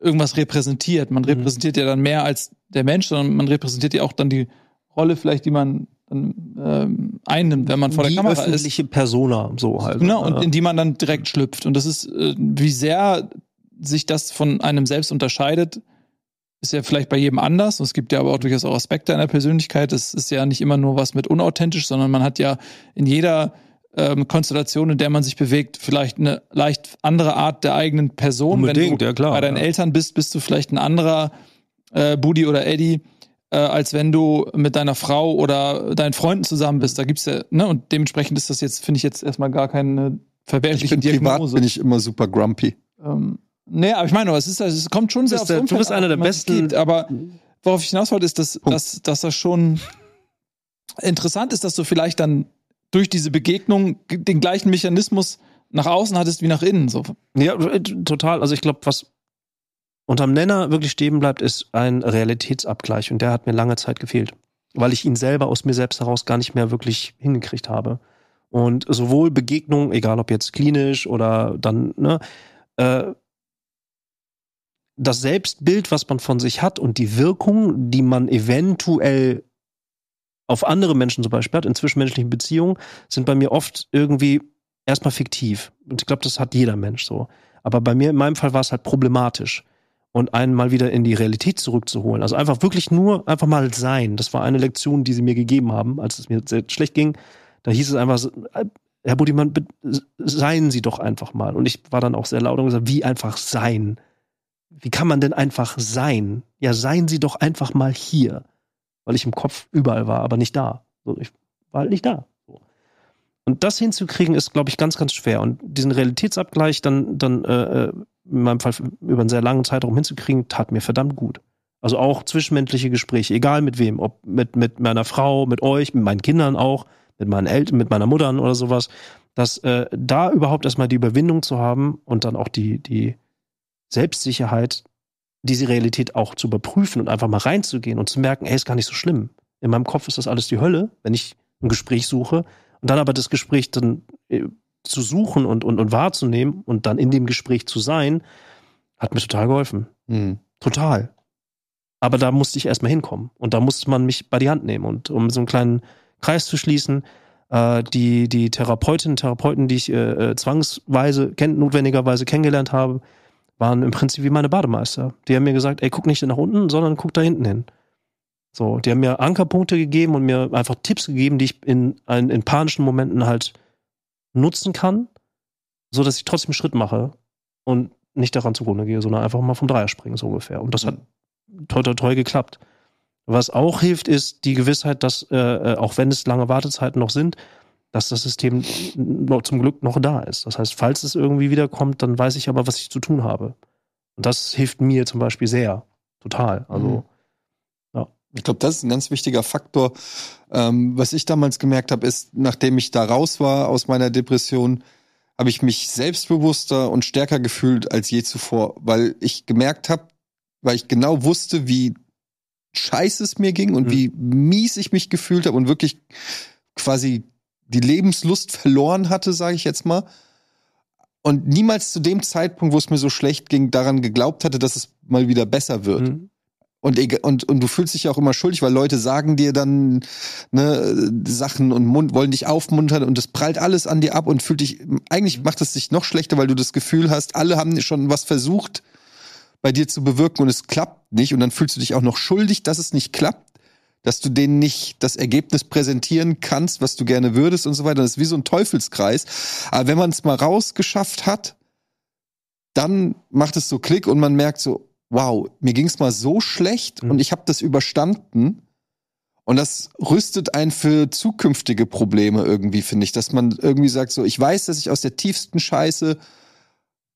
irgendwas repräsentiert. Man repräsentiert ja dann mehr als der Mensch, sondern man repräsentiert ja auch dann die Rolle vielleicht, die man dann ähm, einnimmt, wenn man vor die der Kamera ist. öffentliche Persona, so halt. Genau, und Ja. in die man dann direkt schlüpft. Und das ist, äh, wie sehr sich das von einem selbst unterscheidet, ist ja vielleicht bei jedem anders. Und es gibt ja aber auch durchaus auch Aspekte einer Persönlichkeit. Das ist ja nicht immer nur was mit unauthentisch, sondern man hat ja in jeder ähm, Konstellation, in der man sich bewegt, vielleicht eine leicht andere Art der eigenen Person. Wenn Unbedingt, du ja, klar, bei deinen ja. Eltern bist, bist du vielleicht ein anderer äh, Budi oder Eddie, äh, als wenn du mit deiner Frau oder deinen Freunden zusammen bist. Da gibt's ja, ne, und dementsprechend ist das jetzt, finde ich jetzt erstmal gar keine Ich verwerfliche bin privat Diagnose. bin ich immer super grumpy. Ähm, nee, aber ich meine, es, ist, es kommt schon sehr aufs der- du bist einer der besten- gibt. Aber worauf ich hinaus wollte, ist, dass, dass, dass das schon interessant ist, dass du vielleicht dann durch diese Begegnung den gleichen Mechanismus nach außen hattest wie nach innen. So. Ja, äh, total. Also ich glaube, was unterm Nenner wirklich stehen bleibt, ist ein Realitätsabgleich. Und der hat mir lange Zeit gefehlt. Weil ich ihn selber aus mir selbst heraus gar nicht mehr wirklich hingekriegt habe. Und sowohl Begegnungen, egal ob jetzt klinisch oder dann, ne, äh, das Selbstbild, was man von sich hat und die Wirkung, die man eventuell auf andere Menschen zum Beispiel hat, in zwischenmenschlichen Beziehungen, sind bei mir oft irgendwie erstmal fiktiv. Und ich glaube, das hat jeder Mensch so. Aber bei mir, in meinem Fall, war es halt problematisch. Und einen mal wieder in die Realität zurückzuholen. Also einfach wirklich nur, einfach mal sein. Das war eine Lektion, die sie mir gegeben haben, als es mir sehr schlecht ging. Da hieß es einfach, Herr Budimann, seien Sie doch einfach mal. Und ich war dann auch sehr laut und gesagt, wie einfach sein? Wie kann man denn einfach sein? Ja, seien Sie doch einfach mal hier. Weil ich im Kopf überall war, aber nicht da. Ich war halt nicht da. Und das hinzukriegen, ist, glaube ich, ganz, ganz schwer. Und diesen Realitätsabgleich dann, dann äh, äh, in meinem Fall über einen sehr langen Zeitraum hinzukriegen, tat mir verdammt gut. Also auch zwischenmenschliche Gespräche, egal mit wem, ob mit, mit meiner Frau, mit euch, mit meinen Kindern auch, mit meinen Eltern, mit meiner Mutter oder sowas, dass äh, da überhaupt erstmal die Überwindung zu haben und dann auch die, die Selbstsicherheit, diese Realität auch zu überprüfen und einfach mal reinzugehen und zu merken, ey, ist gar nicht so schlimm. In meinem Kopf ist das alles die Hölle, wenn ich ein Gespräch suche und dann aber das Gespräch dann äh, zu suchen und, und, und wahrzunehmen und dann in dem Gespräch zu sein, hat mir total geholfen. Hm. Total. Aber da musste ich erstmal hinkommen. Und da musste man mich bei die Hand nehmen. Und um so einen kleinen Kreis zu schließen, äh, die, die Therapeutinnen und Therapeuten, die ich äh, äh, zwangsweise, kenn, notwendigerweise kennengelernt habe, waren im Prinzip wie meine Bademeister. Die haben mir gesagt, ey, guck nicht nach unten, sondern guck da hinten hin. So, die haben mir Ankerpunkte gegeben und mir einfach Tipps gegeben, die ich in, in, panischen Momenten halt nutzen kann, so dass ich trotzdem Schritt mache und nicht daran zugrunde gehe, sondern einfach mal vom Dreier springen, so ungefähr. Und das hat toi toi toi geklappt. Was auch hilft, ist die Gewissheit, dass, äh, äh, auch wenn es lange Wartezeiten noch sind, dass das System noch, zum Glück noch da ist. Das heißt, falls es irgendwie wiederkommt, dann weiß ich aber, was ich zu tun habe. Und das hilft mir zum Beispiel sehr. Total. Also, Ich glaube, das ist ein ganz wichtiger Faktor. Ähm, was ich damals gemerkt habe, ist, nachdem ich da raus war aus meiner Depression, habe ich mich selbstbewusster und stärker gefühlt als je zuvor, weil ich gemerkt habe, weil ich genau wusste, wie scheiße es mir ging und Mhm. wie mies ich mich gefühlt habe und wirklich quasi die Lebenslust verloren hatte, sage ich jetzt mal. Und niemals zu dem Zeitpunkt, wo es mir so schlecht ging, daran geglaubt hatte, dass es mal wieder besser wird. mhm. Und, und, und du fühlst dich ja auch immer schuldig, weil Leute sagen dir dann ne, Sachen und Mund, wollen dich aufmuntern und das prallt alles an dir ab und fühlt dich, eigentlich macht es dich noch schlechter, weil du das Gefühl hast, alle haben schon was versucht bei dir zu bewirken und es klappt nicht und dann fühlst du dich auch noch schuldig, dass es nicht klappt, dass du denen nicht das Ergebnis präsentieren kannst, was du gerne würdest und so weiter. Das ist wie so ein Teufelskreis. Aber wenn man es mal rausgeschafft hat, dann macht es so Klick und man merkt so, wow, mir ging es mal so schlecht Mhm. und ich habe das überstanden. Und das rüstet einen für zukünftige Probleme irgendwie, finde ich, dass man irgendwie sagt, so, ich weiß, dass ich aus der tiefsten Scheiße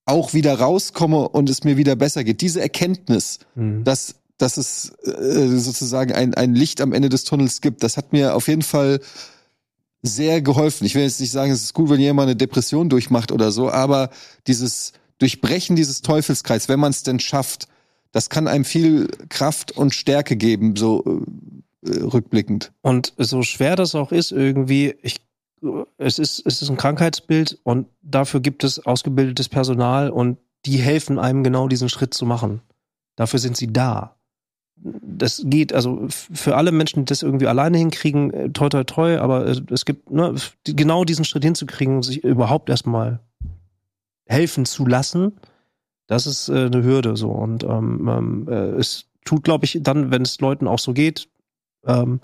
auch wieder rauskomme und es mir wieder besser geht. Diese Erkenntnis, Mhm. dass, dass es äh, sozusagen ein, ein Licht am Ende des Tunnels gibt, das hat mir auf jeden Fall sehr geholfen. Ich will jetzt nicht sagen, es ist gut, wenn jemand eine Depression durchmacht oder so, aber dieses Durchbrechen dieses Teufelskreis, wenn man es denn schafft, das kann einem viel Kraft und Stärke geben, so äh, äh, rückblickend. Und so schwer das auch ist, irgendwie, ich, es ist, es ist ein Krankheitsbild und dafür gibt es ausgebildetes Personal und die helfen einem genau diesen Schritt zu machen. Dafür sind sie da. Das geht, also für alle Menschen, die das irgendwie alleine hinkriegen, äh, toi toi toi, aber äh, es gibt, ne, genau diesen Schritt hinzukriegen, sich überhaupt erstmal helfen zu lassen, das ist äh, eine Hürde so. Und ähm, ähm, äh, es tut, glaube ich, dann, wenn es Leuten auch so geht, ähm,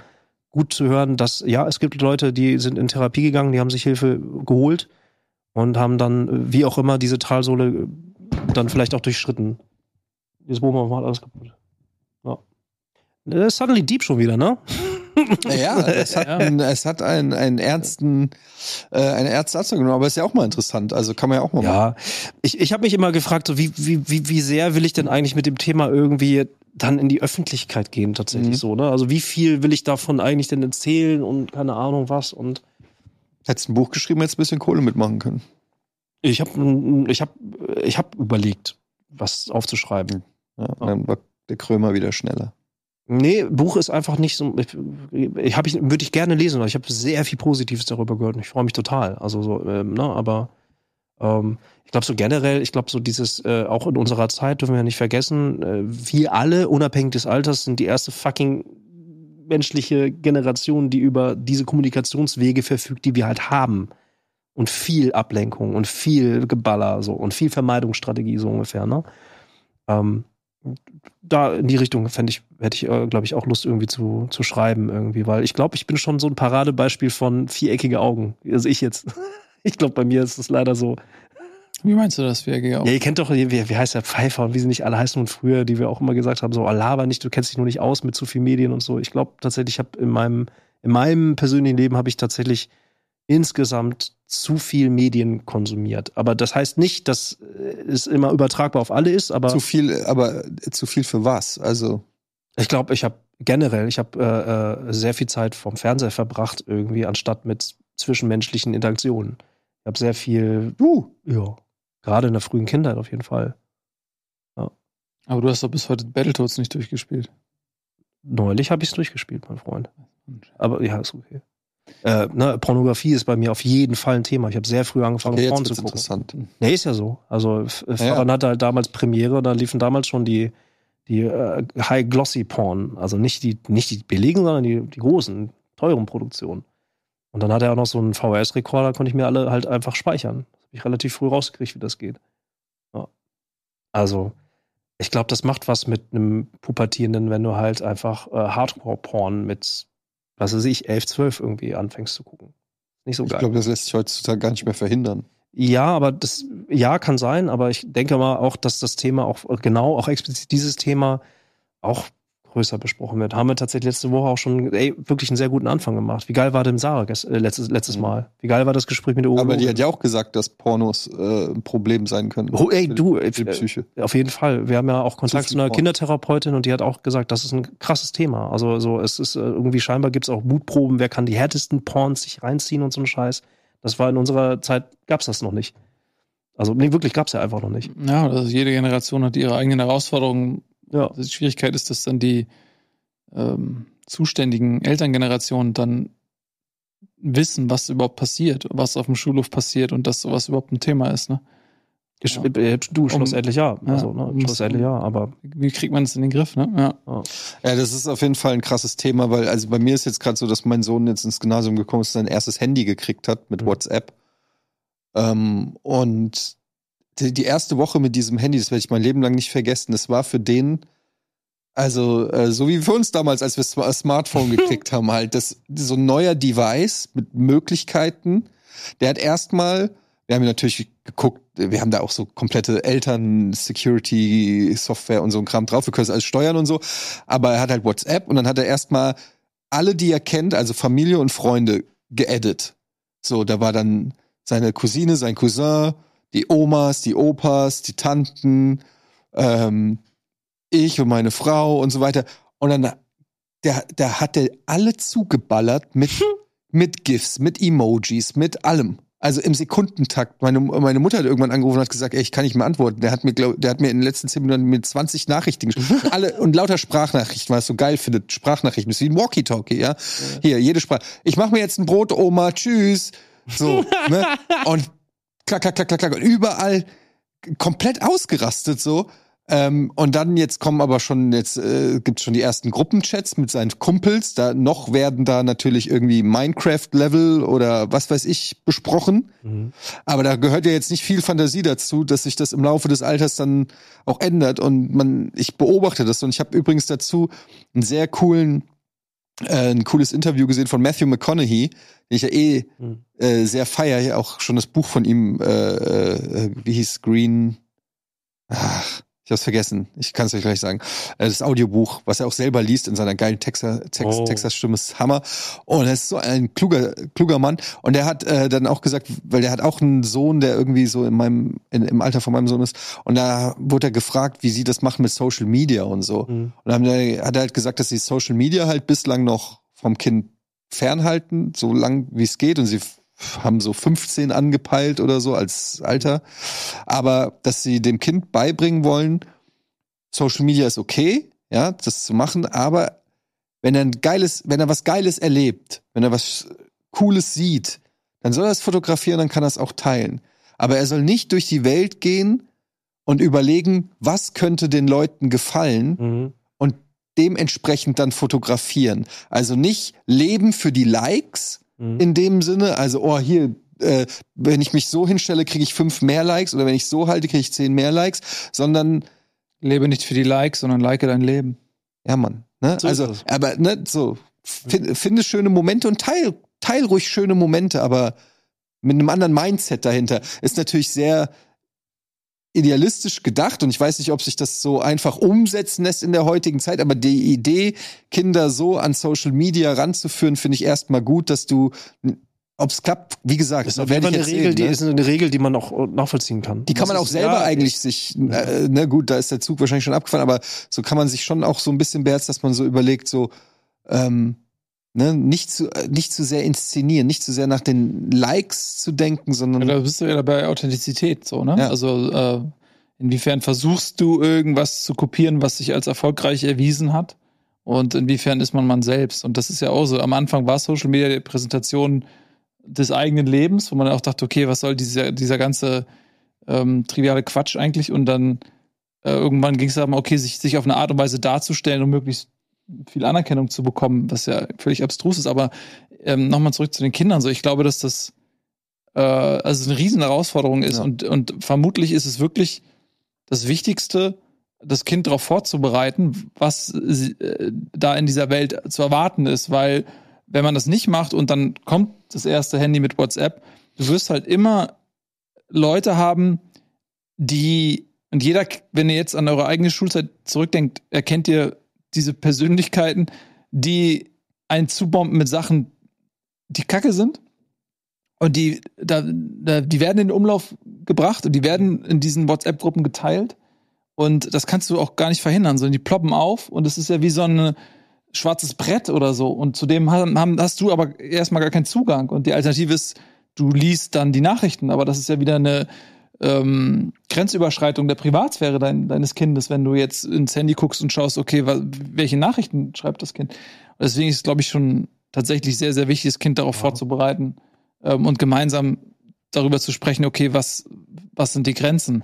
gut zu hören, dass ja, es gibt Leute, die sind in Therapie gegangen, die haben sich Hilfe geholt und haben dann, äh, wie auch immer, diese Talsohle dann vielleicht auch durchschritten. Dieses Bohmer macht alles kaputt. Ja. Äh, Suddenly Deep schon wieder, ne? Ja, es <laughs> hat, Ja. Einen, es hat einen, einen ernsten, äh, eine ernste Satzung genommen, aber ist ja auch mal interessant. Also kann man ja auch mal machen. Ja, ich, ich habe mich immer gefragt, so wie, wie, wie, wie sehr will ich denn eigentlich mit dem Thema irgendwie dann in die Öffentlichkeit gehen, tatsächlich Mhm. so, ne? Also wie viel will ich davon eigentlich denn erzählen und keine Ahnung was und Hättest ein Buch geschrieben, hättest ein bisschen Kohle mitmachen können. ich habe ich hab, ich hab überlegt, was aufzuschreiben. Ja, Dann war der Krömer wieder schneller. Nee, Buch ist einfach nicht so. Ich, ich, hab ich würde ich gerne lesen, ich habe sehr viel Positives darüber gehört und ich freue mich total. Also so, ähm, ne, aber ähm, ich glaube so generell, ich glaube so dieses, äh, auch in unserer Zeit dürfen wir nicht vergessen, äh, wir alle, unabhängig des Alters, sind die erste fucking menschliche Generation, die über diese Kommunikationswege verfügt, die wir halt haben. Und viel Ablenkung und viel Geballer so und viel Vermeidungsstrategie so ungefähr, ne? Ähm, da in die Richtung fände ich, hätte ich, äh, glaube ich, auch Lust irgendwie zu, zu schreiben irgendwie, weil ich glaube, ich bin schon so ein Paradebeispiel von viereckige Augen. Also ich jetzt. <laughs> Ich glaube, bei mir ist es leider so. Wie meinst du das, Virgil? Ja, ihr kennt doch, wie, wie heißt der Pfeiffer und wie sie nicht alle heißen und früher, die wir auch immer gesagt haben, so, ah, laber nicht, du kennst dich nur nicht aus mit zu viel Medien und so. Ich glaube tatsächlich, ich habe in meinem, in meinem persönlichen Leben habe ich tatsächlich insgesamt zu viel Medien konsumiert. Aber das heißt nicht, dass äh, es immer übertragbar auf alle ist, aber Zu viel, aber zu viel für was? Also, Ich glaube, ich habe generell, ich habe äh, äh, sehr viel Zeit vom Fernseher verbracht, irgendwie, anstatt mit zwischenmenschlichen Interaktionen. Ich habe sehr viel, uh, ja, gerade in der frühen Kindheit auf jeden Fall. Aber du hast doch bis heute Battletoads nicht durchgespielt. Neulich habe ich es durchgespielt, mein Freund. Aber ja, ist okay. Äh, ne, Pornografie ist bei mir auf jeden Fall ein Thema. Ich habe sehr früh angefangen, okay, Porn zu gucken. interessant. Nee, ist ja so. Also Ja, Fabian hatte halt damals Premiere, da liefen damals schon die, die äh, High Glossy Porn. Also nicht die, nicht die billigen, sondern die, die großen, teuren Produktionen. Und dann hatte er auch noch so einen VHS-Rekorder, konnte ich mir alle halt einfach speichern. Das habe ich relativ früh rausgekriegt, wie das geht. Ja. Also, ich glaube, das macht was mit einem Pubertierenden, wenn du halt einfach äh, Hardcore-Porn mit, was weiß ich, 11, 12 irgendwie anfängst zu gucken. Nicht so Ich geil. glaube, das lässt sich heutzutage gar nicht mehr verhindern. Ja, aber das, ja, kann sein, aber ich denke mal auch, dass das Thema auch, genau, auch explizit dieses Thema auch größer besprochen wird. Haben wir tatsächlich letzte Woche auch schon, ey, wirklich einen sehr guten Anfang gemacht. Wie geil war denn Sarah äh, letztes, letztes Mhm. Mal? Wie geil war das Gespräch mit der Aber die hat ja auch gesagt, dass Pornos äh, ein Problem sein können. Oh, ey, für, du, äh, für die Psyche. Auf jeden Fall. Wir haben ja auch Kontakt Zu zu einer Porn. Kindertherapeutin und die hat auch gesagt, das ist ein krasses Thema. Also so, es ist äh, irgendwie scheinbar gibt es auch Mutproben, wer kann die härtesten Porns sich reinziehen und so ein Scheiß. Das war in unserer Zeit, gab's das noch nicht. Also nee, wirklich gab's ja einfach noch nicht. Ja, also jede Generation hat ihre eigenen Herausforderungen. Ja. Die Schwierigkeit ist, dass dann die ähm, zuständigen Elterngenerationen dann wissen, was überhaupt passiert, was auf dem Schulhof passiert und dass sowas überhaupt ein Thema ist. Ne? Ja. äh, Du, schlussendlich ja. Ja, Also, ne, um- schlussendlich ja, aber Wie kriegt man es in den Griff? Ne? Ja. Ja, das ist auf jeden Fall ein krasses Thema, weil also bei mir ist jetzt gerade so, dass mein Sohn jetzt ins Gymnasium gekommen ist, sein erstes Handy gekriegt hat mit Mhm. WhatsApp. Ähm, und die, die erste Woche mit diesem Handy, das werde ich mein Leben lang nicht vergessen. Das war für den, also äh, so wie für uns damals, als wir Sma- Smartphone <laughs> gekriegt haben, halt das so ein neuer Device mit Möglichkeiten. Der hat erstmal, wir haben ja natürlich geguckt, wir haben da auch so komplette Eltern-Security-Software und so ein Kram drauf, wir können es alles steuern und so. Aber er hat halt WhatsApp und dann hat er erstmal alle, die er kennt, also Familie und Freunde, geaddet. So, da war dann seine Cousine, sein Cousin, die Omas, die Opas, die Tanten, ähm, ich und meine Frau und so weiter. Und dann, der, der hat der alle zugeballert mit, mit GIFs, mit Emojis, mit allem. Also im Sekundentakt. Meine, meine Mutter hat irgendwann angerufen und hat gesagt, ey, ich kann nicht mehr antworten. Der hat mir, glaub, der hat mir in den letzten zehn Minuten mit 20 Nachrichten geschrieben. <laughs> Alle, und lauter Sprachnachrichten, weil es so geil findet. Sprachnachrichten. Das ist wie ein Walkie-Talkie, ja? Hier, jede Sprache. Ich mache mir jetzt ein Brot, Oma, tschüss. So, ne? <laughs> Und klack, klack, klack, klack, klack. Und überall komplett ausgerastet so. Ähm, und dann jetzt kommen aber schon, jetzt äh, gibt schon die ersten Gruppenchats mit seinen Kumpels. Da noch werden da natürlich irgendwie Minecraft-Level oder was weiß ich besprochen. Mhm. Aber da gehört ja jetzt nicht viel Fantasie dazu, dass sich das im Laufe des Alters dann auch ändert. Und man, ich beobachte das. Und ich habe übrigens dazu einen sehr coolen, äh, ein cooles Interview gesehen von Matthew McConaughey, den ich ja eh Mhm. äh, sehr feier. Ja, auch schon das Buch von ihm, äh, äh, wie hieß Green? Ach, ich hab's vergessen. Ich kann es euch gleich sagen. Äh, Das Audiobuch, was er auch selber liest in seiner geilen Texas, Tex, Oh. Texas-Stimme, ist Hammer. Und er ist so ein kluger, kluger Mann. Und er hat äh, dann auch gesagt, weil der hat auch einen Sohn, der irgendwie so in meinem, in, im Alter von meinem Sohn ist. Und da wurde er gefragt, wie sie das machen mit Social Media und so. Mhm. Und dann hat er er halt gesagt, dass sie Social Media halt bislang noch vom Kind fernhalten, so lang wie es geht. Und sie haben so 15 angepeilt oder so als Alter. Aber dass sie dem Kind beibringen wollen, Social Media ist okay, ja, das zu machen, aber wenn er ein geiles, wenn er was Geiles erlebt, wenn er was Cooles sieht, dann soll er es fotografieren, dann kann er es auch teilen. Aber er soll nicht durch die Welt gehen und überlegen, was könnte den Leuten gefallen Mhm. und dementsprechend dann fotografieren. Also nicht leben für die Likes Mhm. in dem Sinne, also oh hier, äh, wenn ich mich so hinstelle, kriege ich fünf mehr Likes oder wenn ich so halte, kriege ich zehn mehr Likes, sondern Lebe nicht für die Likes, sondern like dein Leben. ja Mann, ne? So also aber ne, so find, finde schöne Momente und teil teil ruhig schöne Momente, aber mit einem anderen Mindset dahinter ist natürlich sehr idealistisch gedacht und ich weiß nicht, ob sich das so einfach umsetzen lässt in der heutigen Zeit, aber die Idee, Kinder so an Social Media ranzuführen, finde ich erstmal gut, dass du, ob es klappt, wie gesagt, Das ist werde ich eine jetzt Regel, sehen, die ne? ist eine Regel, die man auch nachvollziehen kann. Die kann man Das auch ist- selber ja, eigentlich sich, äh, na gut, da ist der Zug wahrscheinlich schon abgefahren, aber so kann man sich schon auch so ein bisschen beherzen, dass man so überlegt, so, ähm, ne, nicht zu, äh, nicht zu sehr inszenieren, nicht zu sehr nach den Likes zu denken, sondern Ja, da bist du ja bei Authentizität so, ne? Ja. Also äh, inwiefern versuchst du irgendwas zu kopieren, was sich als erfolgreich erwiesen hat? Und inwiefern ist man man selbst? Und das ist ja auch so. Am Anfang war Social Media die Präsentation des eigenen Lebens, wo man auch dachte, okay, was soll dieser, dieser ganze ähm, triviale Quatsch eigentlich? Und dann äh, irgendwann ging es darum, okay, sich, sich auf eine Art und Weise darzustellen, um möglichst viel Anerkennung zu bekommen, was ja völlig abstrus ist. Aber ähm, nochmal zurück zu den Kindern. So, ich glaube, dass das äh, also eine riesen Herausforderung ist Ja. und, und vermutlich ist es wirklich das Wichtigste, das Kind darauf vorzubereiten, was sie, äh, da in dieser Welt zu erwarten ist, weil wenn man das nicht macht und dann kommt das erste Handy mit WhatsApp, du wirst halt immer Leute haben, die und jeder, wenn ihr jetzt an eure eigene Schulzeit zurückdenkt, erkennt ihr diese Persönlichkeiten, die einen zubomben mit Sachen, die Kacke sind und die, da, da, die werden in den Umlauf gebracht und die werden in diesen WhatsApp-Gruppen geteilt. Und das kannst du auch gar nicht verhindern, sondern die ploppen auf und es ist ja wie so ein schwarzes Brett oder so. Und zudem haben, hast du aber erstmal gar keinen Zugang. Und die Alternative ist, du liest dann die Nachrichten, aber das ist ja wieder eine ähm, Grenzüberschreitung der Privatsphäre dein, deines Kindes, wenn du jetzt ins Handy guckst und schaust, okay, welche Nachrichten schreibt das Kind. Und deswegen ist es, glaube ich, schon tatsächlich sehr, sehr wichtig, das Kind darauf Ja. vorzubereiten ähm, und gemeinsam darüber zu sprechen, okay, was, was sind die Grenzen?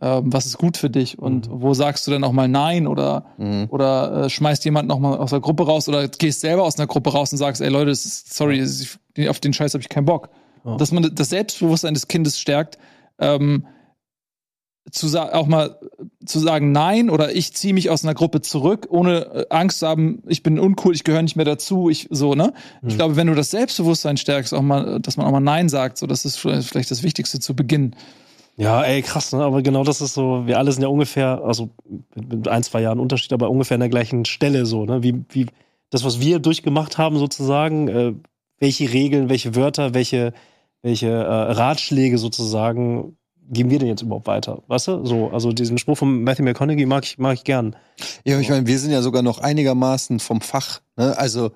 Ähm, was ist gut für dich? Und Mhm. wo sagst du dann auch mal Nein oder, Mhm. oder äh, schmeißt jemand noch mal aus der Gruppe raus oder gehst selber aus einer Gruppe raus und sagst, ey Leute, ist, sorry, auf den Scheiß habe ich keinen Bock. Ja. Dass man das Selbstbewusstsein des Kindes stärkt, ähm, zu auch mal zu sagen Nein oder ich ziehe mich aus einer Gruppe zurück, ohne äh, Angst zu haben, ich bin uncool, ich gehöre nicht mehr dazu, ich so, ne? Ich Mhm. glaube, wenn du das Selbstbewusstsein stärkst, auch mal, dass man auch mal Nein sagt, so, das ist vielleicht das Wichtigste zu Beginn. Ja, ey, krass, ne? Aber genau das ist so, wir alle sind ja ungefähr, also mit, mit ein, zwei Jahren Unterschied, aber ungefähr an der gleichen Stelle so, ne? Wie, wie das, was wir durchgemacht haben, sozusagen, äh, welche Regeln, welche Wörter, welche, welche äh, Ratschläge sozusagen geben wir denn jetzt überhaupt weiter? Weißt du? So, also diesen Spruch von Matthew McConaughey mag ich, mag ich gern. Ja, ich meine, wir sind ja sogar noch einigermaßen vom Fach. Ne? Also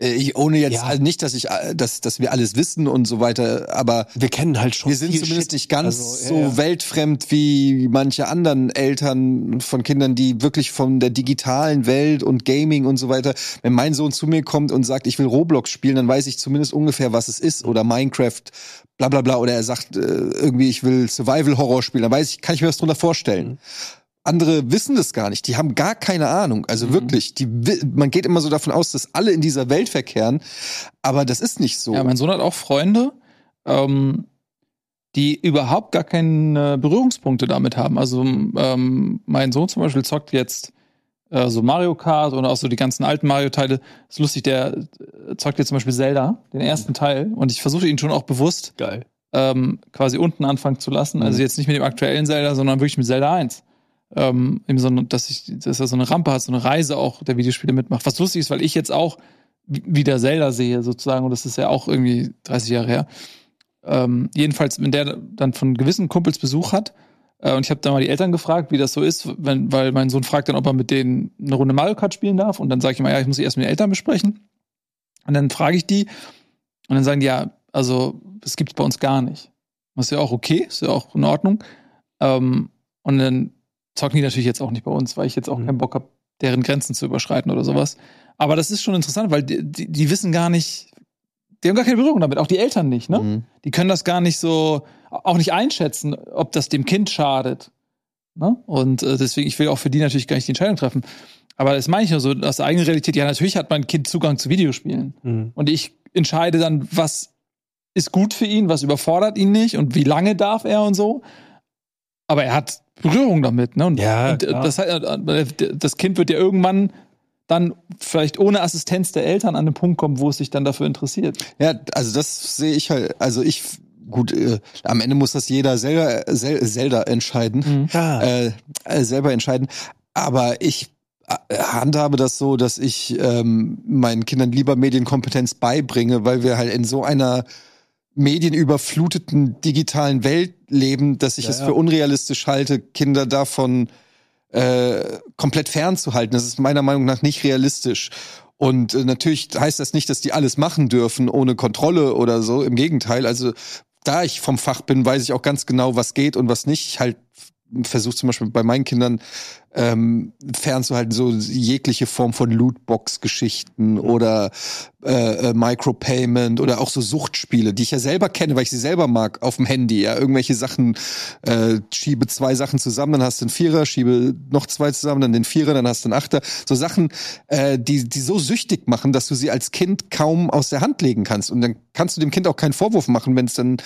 ich, ohne jetzt Ja. also nicht, dass ich, äh, dass, dass wir alles wissen und so weiter, aber Wir kennen halt schon. wir sind zumindest Shit. nicht ganz Also, ja, so ja. weltfremd wie manche anderen Eltern von Kindern, die wirklich von der digitalen Welt und Gaming und so weiter. Wenn mein Sohn zu mir kommt und sagt, ich will Roblox spielen, dann weiß ich zumindest ungefähr, was es ist oder Minecraft, bla bla bla. Oder er sagt äh, irgendwie, ich will Survival Horror spielen, dann weiß ich, kann ich mir was drunter vorstellen. Andere wissen das gar nicht. Die haben gar keine Ahnung. Also Mhm. wirklich, die, man geht immer so davon aus, dass alle in dieser Welt verkehren. Aber das ist nicht so. Ja, mein Sohn hat auch Freunde, ähm, die überhaupt gar keine Berührungspunkte damit haben. Also ähm, mein Sohn zum Beispiel zockt jetzt äh, so Mario Kart und auch so die ganzen alten Mario-Teile. Ist lustig, der äh, zockt jetzt zum Beispiel Zelda, den ersten Teil. Und ich versuche ihn schon auch bewusst Geil. ähm, quasi unten anfangen zu lassen. Mhm. Also jetzt nicht mit dem aktuellen Zelda, sondern wirklich mit Zelda 1. Ähm, so, dass, ich, dass er so eine Rampe hat, so eine Reise auch der Videospiele mitmacht. Was lustig ist, weil ich jetzt auch wieder Zelda sehe, sozusagen, und das ist ja auch irgendwie 30 Jahre her. Ähm, jedenfalls, wenn der dann von gewissen Kumpels Besuch hat, äh, und ich habe da mal die Eltern gefragt, wie das so ist, wenn, weil mein Sohn fragt dann, ob er mit denen eine Runde Mario Kart spielen darf. Und dann sage ich immer, ja, ich muss sie erst mit den Eltern besprechen. Und dann frage ich die, und dann sagen die, ja, also, das gibt's bei uns gar nicht. Das ist ja auch okay, ist ja auch in Ordnung. Ähm, und dann zocken die natürlich jetzt auch nicht bei uns, weil ich jetzt auch Mhm. keinen Bock habe, deren Grenzen zu überschreiten oder sowas. Aber das ist schon interessant, weil die, die, die wissen gar nicht, die haben gar keine Berührung damit, auch die Eltern nicht, ne? Mhm. Die können das gar nicht so, auch nicht einschätzen, ob das dem Kind schadet. Ne? Und äh, deswegen, ich will auch für die natürlich gar nicht die Entscheidung treffen. Aber das meine ich nur so, aus der eigenen Realität, ja, natürlich hat mein Kind Zugang zu Videospielen. Mhm. Und ich entscheide dann, was ist gut für ihn, was überfordert ihn nicht und wie lange darf er und so. Aber er hat Berührung damit, ne? Und, Ja, und äh, das, heißt, das Kind wird ja irgendwann dann vielleicht ohne Assistenz der Eltern an den Punkt kommen, wo es sich dann dafür interessiert. Ja, also das sehe ich halt, also ich, gut, äh, am Ende muss das jeder selber, sel, selber entscheiden, Ja. äh, äh, selber entscheiden. Aber ich äh, handhabe das so, dass ich ähm, meinen Kindern lieber Medienkompetenz beibringe, weil wir halt in so einer medienüberfluteten digitalen Welt leben, dass ich Ja, es für unrealistisch halte, Kinder davon äh, komplett fernzuhalten. Das ist meiner Meinung nach nicht realistisch. Und äh, natürlich heißt das nicht, dass die alles machen dürfen ohne Kontrolle oder so. Im Gegenteil. Also da ich vom Fach bin, weiß ich auch ganz genau, was geht und was nicht. Ich halt versuche zum Beispiel bei meinen Kindern ähm, fernzuhalten, so jegliche Form von Lootbox-Geschichten oder äh, äh, Micropayment oder auch so Suchtspiele, die ich ja selber kenne, weil ich sie selber mag, auf dem Handy. Ja, irgendwelche Sachen, äh, schiebe zwei Sachen zusammen, dann hast du einen Vierer, schiebe noch zwei zusammen, dann den Vierer, dann hast du einen Achter. So Sachen, äh, die, die so süchtig machen, dass du sie als Kind kaum aus der Hand legen kannst. Und dann kannst du dem Kind auch keinen Vorwurf machen, wenn es dann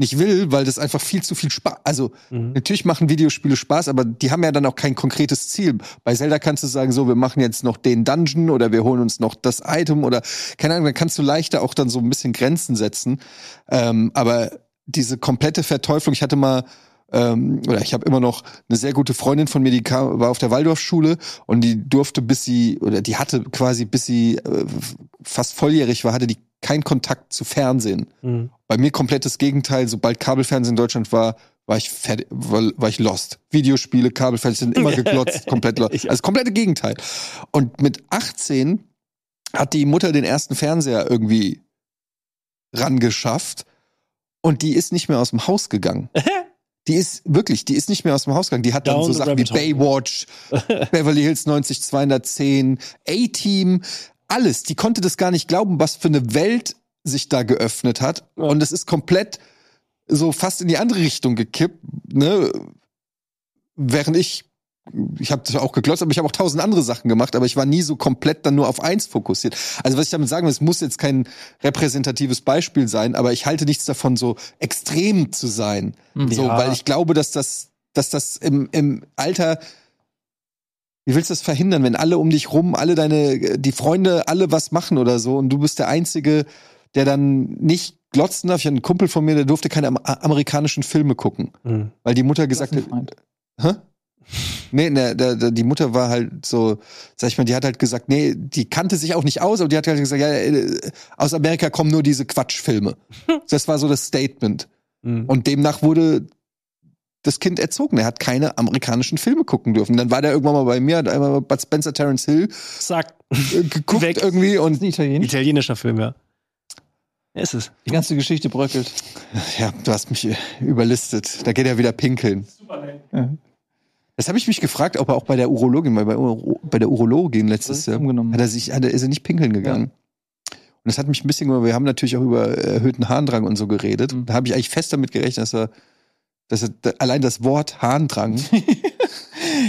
nicht will, weil das einfach viel zu viel Spaß. Also Mhm. natürlich machen Videospiele Spaß, aber die haben ja dann auch kein konkretes Ziel. Bei Zelda kannst du sagen, so, wir machen jetzt noch den Dungeon oder wir holen uns noch das Item oder keine Ahnung, dann kannst du leichter auch dann so ein bisschen Grenzen setzen. Ähm, aber diese komplette Verteuflung, ich hatte mal ähm, oder ich habe immer noch eine sehr gute Freundin von mir, die kam, war auf der Waldorfschule und die durfte bis sie oder die hatte quasi bis sie äh, fast volljährig war, hatte die keinen Kontakt zu Fernsehen. Mhm. Bei mir komplettes Gegenteil. Sobald Kabelfernsehen in Deutschland war, war ich fertig, war, war ich lost. Videospiele, Kabelfernsehen, immer <laughs> geglotzt, komplett lost. Also das komplette Gegenteil. Und mit 18 hat die Mutter den ersten Fernseher irgendwie rangeschafft und die ist nicht mehr aus dem Haus gegangen. <laughs> Die ist wirklich, die ist nicht mehr aus dem Haus gegangen. Die hat dann Down so the Sachen wie. Baywatch, <laughs> Beverly Hills 90 210, A-Team, alles. Die konnte das gar nicht glauben, was für eine Welt sich da geöffnet hat. Ja. Und es ist komplett so fast in die andere Richtung gekippt, ne? Während ich, ich habe das auch geglotzt, aber ich habe auch tausend andere Sachen gemacht, aber ich war nie so komplett dann nur auf eins fokussiert. Also was ich damit sagen will, es muss jetzt kein repräsentatives Beispiel sein, aber ich halte nichts davon, so extrem zu sein. So, Ja. weil ich glaube, dass das, dass das im, im Alter wie willst du das verhindern, wenn alle um dich rum, alle deine, die Freunde, alle was machen oder so und du bist der Einzige, der dann nicht glotzen darf? Ich hatte einen Kumpel von mir, der durfte keine am amerikanischen Filme gucken, Mhm. weil die Mutter gesagt hat. Hä? Nee, ne, der, der, die Mutter war halt so, sag ich mal, die hat halt gesagt, nee, die kannte sich auch nicht aus, aber die hat halt gesagt, ja, äh, aus Amerika kommen nur diese Quatschfilme. <laughs> Das war so das Statement. Mhm. Und demnach wurde das Kind erzogen. Er hat keine amerikanischen Filme gucken dürfen. Dann war der irgendwann mal bei mir, hat einmal bei Bud Spencer Terence Hill Zack. geguckt Weg. irgendwie und Italienisch? Italienischer Film, ja. Ja, Ist es. Die ganze Geschichte bröckelt. ja, du hast mich äh, überlistet. Da geht er wieder pinkeln. Ja. Das habe ich mich gefragt, ob er auch bei der Urologin, weil bei, Uro, bei der Urologin letztes Jahr umgenommen. hat er sich, hat er, ist er nicht pinkeln gegangen. Und das hat mich ein bisschen, wir haben natürlich auch über erhöhten Harndrang und so geredet. Mhm. Da habe ich eigentlich fest damit gerechnet, dass er Das ist, allein das Wort Harndrang. <laughs>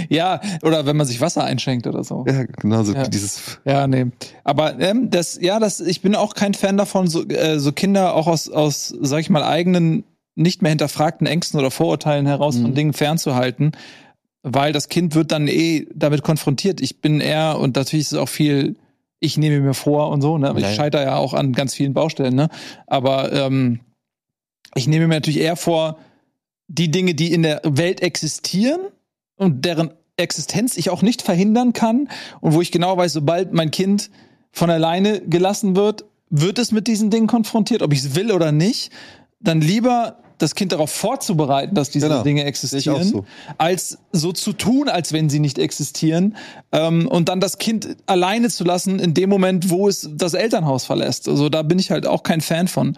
Ja, oder wenn man sich Wasser einschenkt oder so. ja, genau so Ja. dieses. Ja, nee. Aber ähm, das, ja, das, ich bin auch kein Fan davon, so, äh, so Kinder auch aus, aus, sag ich mal, eigenen, nicht mehr hinterfragten Ängsten oder Vorurteilen heraus von Mhm. Dingen fernzuhalten. Weil das Kind wird dann eh damit konfrontiert. Ich bin eher, und natürlich ist es auch viel, ich nehme mir vor und so, ne? Ich ja. scheitere ja auch an ganz vielen Baustellen, ne? Aber ähm, ich nehme mir natürlich eher vor, die Dinge, die in der Welt existieren und deren Existenz ich auch nicht verhindern kann und wo ich genau weiß, sobald mein Kind von alleine gelassen wird, wird es mit diesen Dingen konfrontiert, ob ich es will oder nicht, dann lieber das Kind darauf vorzubereiten, dass diese Genau. Dinge existieren, so. als so zu tun, als wenn sie nicht existieren ähm, und dann das Kind alleine zu lassen in dem Moment, wo es das Elternhaus verlässt. Also da bin ich halt auch kein Fan von.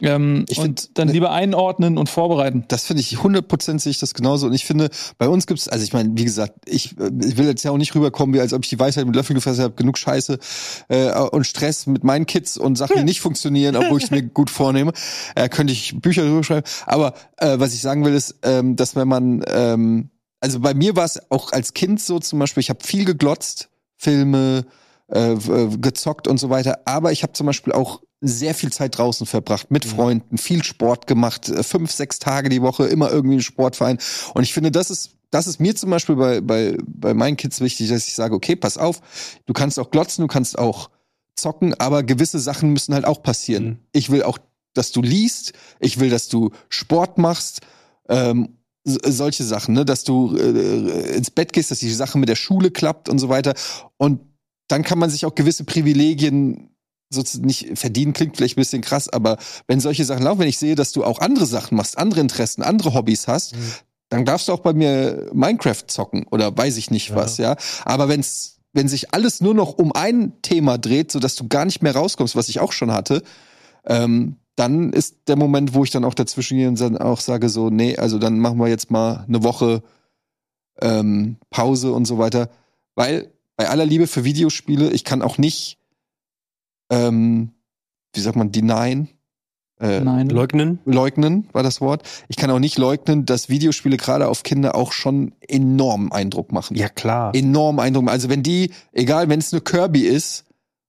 Ähm, Ich und find- dann lieber einordnen und vorbereiten. Das finde ich 100% sehe ich das genauso. Und ich finde, bei uns gibt's, also ich meine, wie gesagt, ich, äh, ich will jetzt ja auch nicht rüberkommen, wie als ob ich die Weisheit mit Löffel gefressen habe, genug Scheiße äh, und Stress mit meinen Kids und Sachen, die nicht funktionieren, obwohl ich es mir <laughs> gut vornehme. Äh, könnte ich Bücher drüber schreiben. Aber äh, was ich sagen will, ist, ähm, dass wenn man, ähm, also bei mir war es auch als Kind so zum Beispiel, ich habe viel geglotzt, Filme, äh, äh, gezockt und so weiter. Aber ich habe zum Beispiel auch sehr viel Zeit draußen verbracht, mit Freunden, viel Sport gemacht, äh, fünf, sechs Tage die Woche, immer irgendwie ein Sportverein. Und ich finde, das ist, das ist mir zum Beispiel bei, bei, bei meinen Kids wichtig, dass ich sage, okay, pass auf, du kannst auch glotzen, du kannst auch zocken, aber gewisse Sachen müssen halt auch passieren. Mhm. Ich will auch, dass du liest, ich will, dass du Sport machst, ähm, s- solche Sachen, ne, dass du äh, ins Bett gehst, dass die Sache mit der Schule klappt und so weiter. Und dann kann man sich auch gewisse Privilegien sozusagen nicht verdienen, klingt vielleicht ein bisschen krass, aber wenn solche Sachen laufen, wenn ich sehe, dass du auch andere Sachen machst, andere Interessen, andere Hobbys hast, Mhm. dann darfst du auch bei mir Minecraft zocken oder weiß ich nicht Ja. was, ja. Aber wenn's, wenn sich alles nur noch um ein Thema dreht, sodass du gar nicht mehr rauskommst, was ich auch schon hatte, ähm, dann ist der Moment, wo ich dann auch dazwischen gehe und dann auch sage so, nee, also dann machen wir jetzt mal eine Woche ähm, Pause und so weiter. Weil bei aller Liebe für Videospiele, ich kann auch nicht, ähm, wie sagt man, denyen, äh, Nein. Leugnen? leugnen war das Wort. Ich kann auch nicht leugnen, dass Videospiele gerade auf Kinder auch schon enormen Eindruck machen. Ja, klar. Enormen Eindruck. machen. Also wenn die, egal, wenn es eine Kirby ist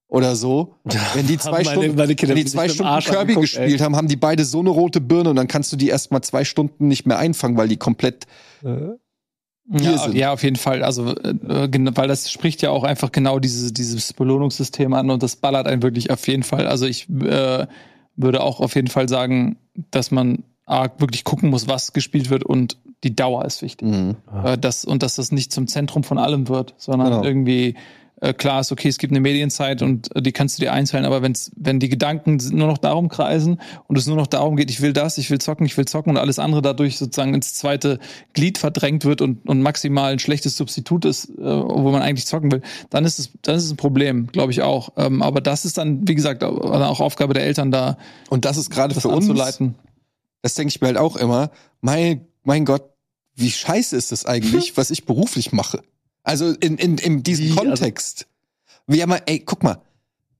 oder so, <laughs> wenn die zwei meine- Stunden, meine wenn die zwei Stunden Kirby angeguckt, ey. gespielt haben, haben die beide so eine rote Birne und dann kannst du die erst mal zwei Stunden nicht mehr einfangen, weil die komplett hier Ja, ja, auf jeden Fall. Also, äh, weil das spricht ja auch einfach genau dieses, dieses Belohnungssystem an und das ballert einen wirklich auf jeden Fall. Also ich äh, würde auch auf jeden Fall sagen, dass man wirklich gucken muss, was gespielt wird und die Dauer ist wichtig. Mhm. Äh, das, und dass das nicht zum Zentrum von allem wird, sondern Genau. irgendwie äh, klar ist, okay, es gibt eine Medienzeit und äh, die kannst du dir einteilen, aber wenn's, wenn die Gedanken nur noch darum kreisen und es nur noch darum geht, ich will das, ich will zocken, ich will zocken und alles andere dadurch sozusagen ins zweite Glied verdrängt wird und, und maximal ein schlechtes Substitut ist, äh, wo man eigentlich zocken will, dann ist es, dann ist es ein Problem, glaube ich auch. Ähm, aber das ist dann, wie gesagt, auch auch Aufgabe der Eltern da, Und das ist gerade für uns, anzuleiten. das denke ich mir halt auch immer, mein, mein Gott, wie scheiße ist das eigentlich, <laughs> was ich beruflich mache? Also in, in, in diesem Wie, also- Kontext. Wie mal, ey, guck mal,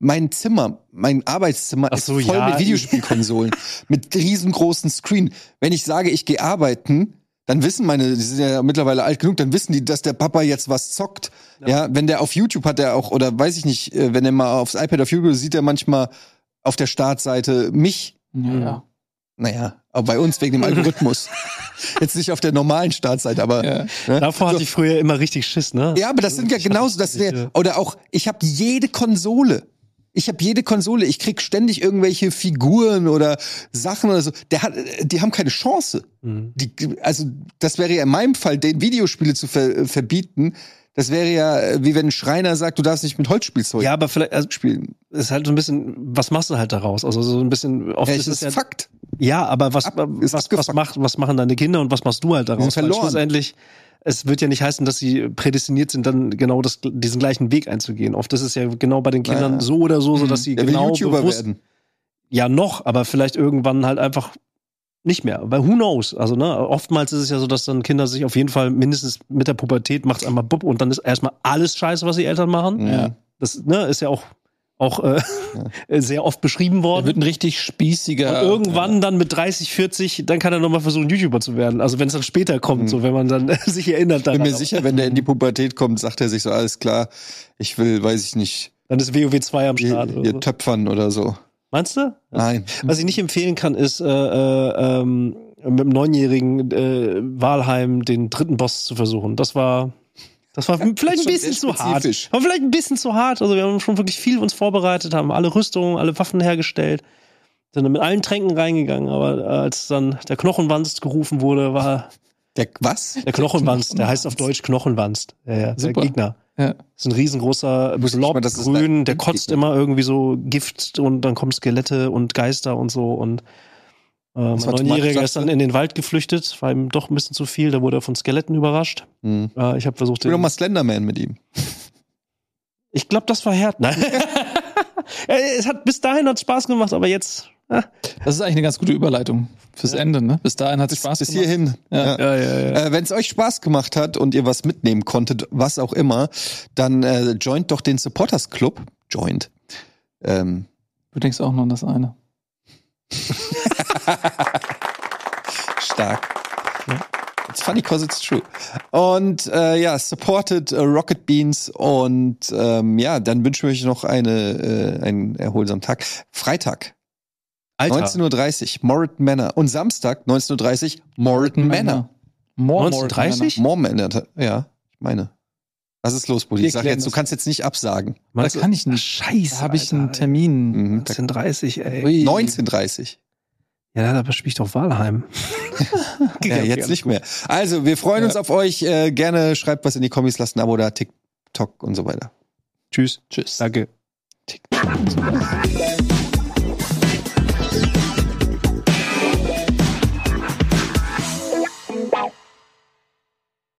mein Zimmer, mein Arbeitszimmer so, ist voll ja. mit Videospielkonsolen, <laughs> mit riesengroßen Screen. Wenn ich sage, ich gehe arbeiten, dann wissen meine, die sind ja mittlerweile alt genug, dann wissen die, dass der Papa jetzt was zockt. Ja, wenn der auf YouTube hat er auch, oder weiß ich nicht, äh, wenn er mal aufs iPad auf YouTube sieht er manchmal auf der Startseite mich. Ja, ja. Naja, aber bei uns wegen dem <laughs> Algorithmus. Jetzt nicht auf der normalen Startseite, aber. Ja. Ne? Davor hatte So. ich früher immer richtig Schiss, ne? Ja, aber das sind ja genauso, das sind ja, oder auch, ich habe jede Konsole. Ich habe jede Konsole, ich krieg ständig irgendwelche Figuren oder Sachen oder so. Der hat, die haben keine Chance. Mhm. Die, also das wäre ja in meinem Fall, den Videospiele zu ver, verbieten. Das wäre ja, äh, wie wenn ein Schreiner sagt, du darfst nicht mit Holzspielzeug Ja, aber vielleicht also, spielen. ist halt so ein bisschen, was machst du halt daraus? Also so ein bisschen oft Ja, ist es ja Fakt. Ja, aber was, Ab- was, was, macht, was machen deine Kinder und was machst du halt daraus? Weil verloren. Schlussendlich, es wird ja nicht heißen, dass sie prädestiniert sind, dann genau das, diesen gleichen Weg einzugehen. Oft ist es ja genau bei den Kindern Naja. so oder so, so dass sie Der will genau YouTuber bewusst, werden. ja noch, aber vielleicht irgendwann halt einfach nicht mehr. Weil who knows? Also, ne, oftmals ist es ja so, dass dann Kinder sich auf jeden Fall mindestens mit der Pubertät macht's einmal bub und dann ist erstmal alles scheiße, was die Eltern machen. Ja. Das, ne, ist ja auch auch äh, <laughs> sehr oft beschrieben Er worden. wird ein richtig spießiger. Und irgendwann dann mit 30, 40, dann kann er nochmal versuchen, YouTuber zu werden. Also wenn es dann später kommt, so wenn man dann sich erinnert, dann, Bin mir sicher, wenn der in die Pubertät kommt, sagt er sich so, alles klar, ich will, weiß ich nicht, dann ist WoW 2 am ihr, Start. ihr so. töpfern oder so. Meinst du? Nein. Was ich nicht empfehlen kann, ist äh, äh, ähm, mit dem neunjährigen äh, Walheim den dritten Boss zu versuchen. Das war das war <laughs> vielleicht ein bisschen zu hart. War vielleicht ein bisschen zu hart. Also wir haben schon wirklich viel uns vorbereitet, haben alle Rüstungen, alle Waffen hergestellt, sind dann mit allen Tränken reingegangen. Aber äh, als dann der Knochenwanst gerufen wurde, war Der, was? der Knochenwanst, der heißt auf Deutsch Knochenwanst, ja, ja, der. Gegner. Ja. Das ist ein riesengroßer Blob, es grün, der kotzt immer irgendwie so Gift und dann kommen Skelette und Geister und so und äh, mein Das Neunjähriger ist dann in den Wald geflüchtet, war ihm doch ein bisschen zu viel, da wurde er von Skeletten überrascht. Hm. Äh, ich habe versucht, Ich will doch mal Slenderman mit ihm. ich glaube, das war hart. Nein. Ja, es hat bis dahin hat Spaß gemacht, aber jetzt Das ist eigentlich eine ganz gute Überleitung fürs Ende, ne? Bis dahin hat es Bis, Spaß bis gemacht. hierhin. Ja. ja, ja. Äh, Wenn es euch Spaß gemacht hat und ihr was mitnehmen konntet, was auch immer, dann äh, joint doch den Supporters Club. Joint. Ähm, Du denkst auch nur an das eine. <laughs> stark. It's funny cause it's true. Und äh, ja, supported äh, Rocket Beans und ähm, ja, dann wünschen wir euch noch eine, äh, einen erholsamen Tag. Freitag, Alter, 19.30 Uhr, Moreton Manor. Und Samstag, 19.30 Uhr, Moreton Manor. More 1930? More Manor, ja, ich meine. Was ist los, Buddy? Ich sag jetzt, du das. kannst jetzt nicht absagen. Da Meinst du- kann ich nicht. Scheiße. Da habe ich einen Termin. Mhm. Da- 1930, ey. Ui. 19.30 Ja, da spiele ich doch Walheim. <laughs> Ja, jetzt nicht mehr. Also, wir freuen uns auf euch. Äh, gerne schreibt was in die Kommis, lasst ein Abo da, TikTok und so weiter. Tschüss. Tschüss. Danke. TikTok.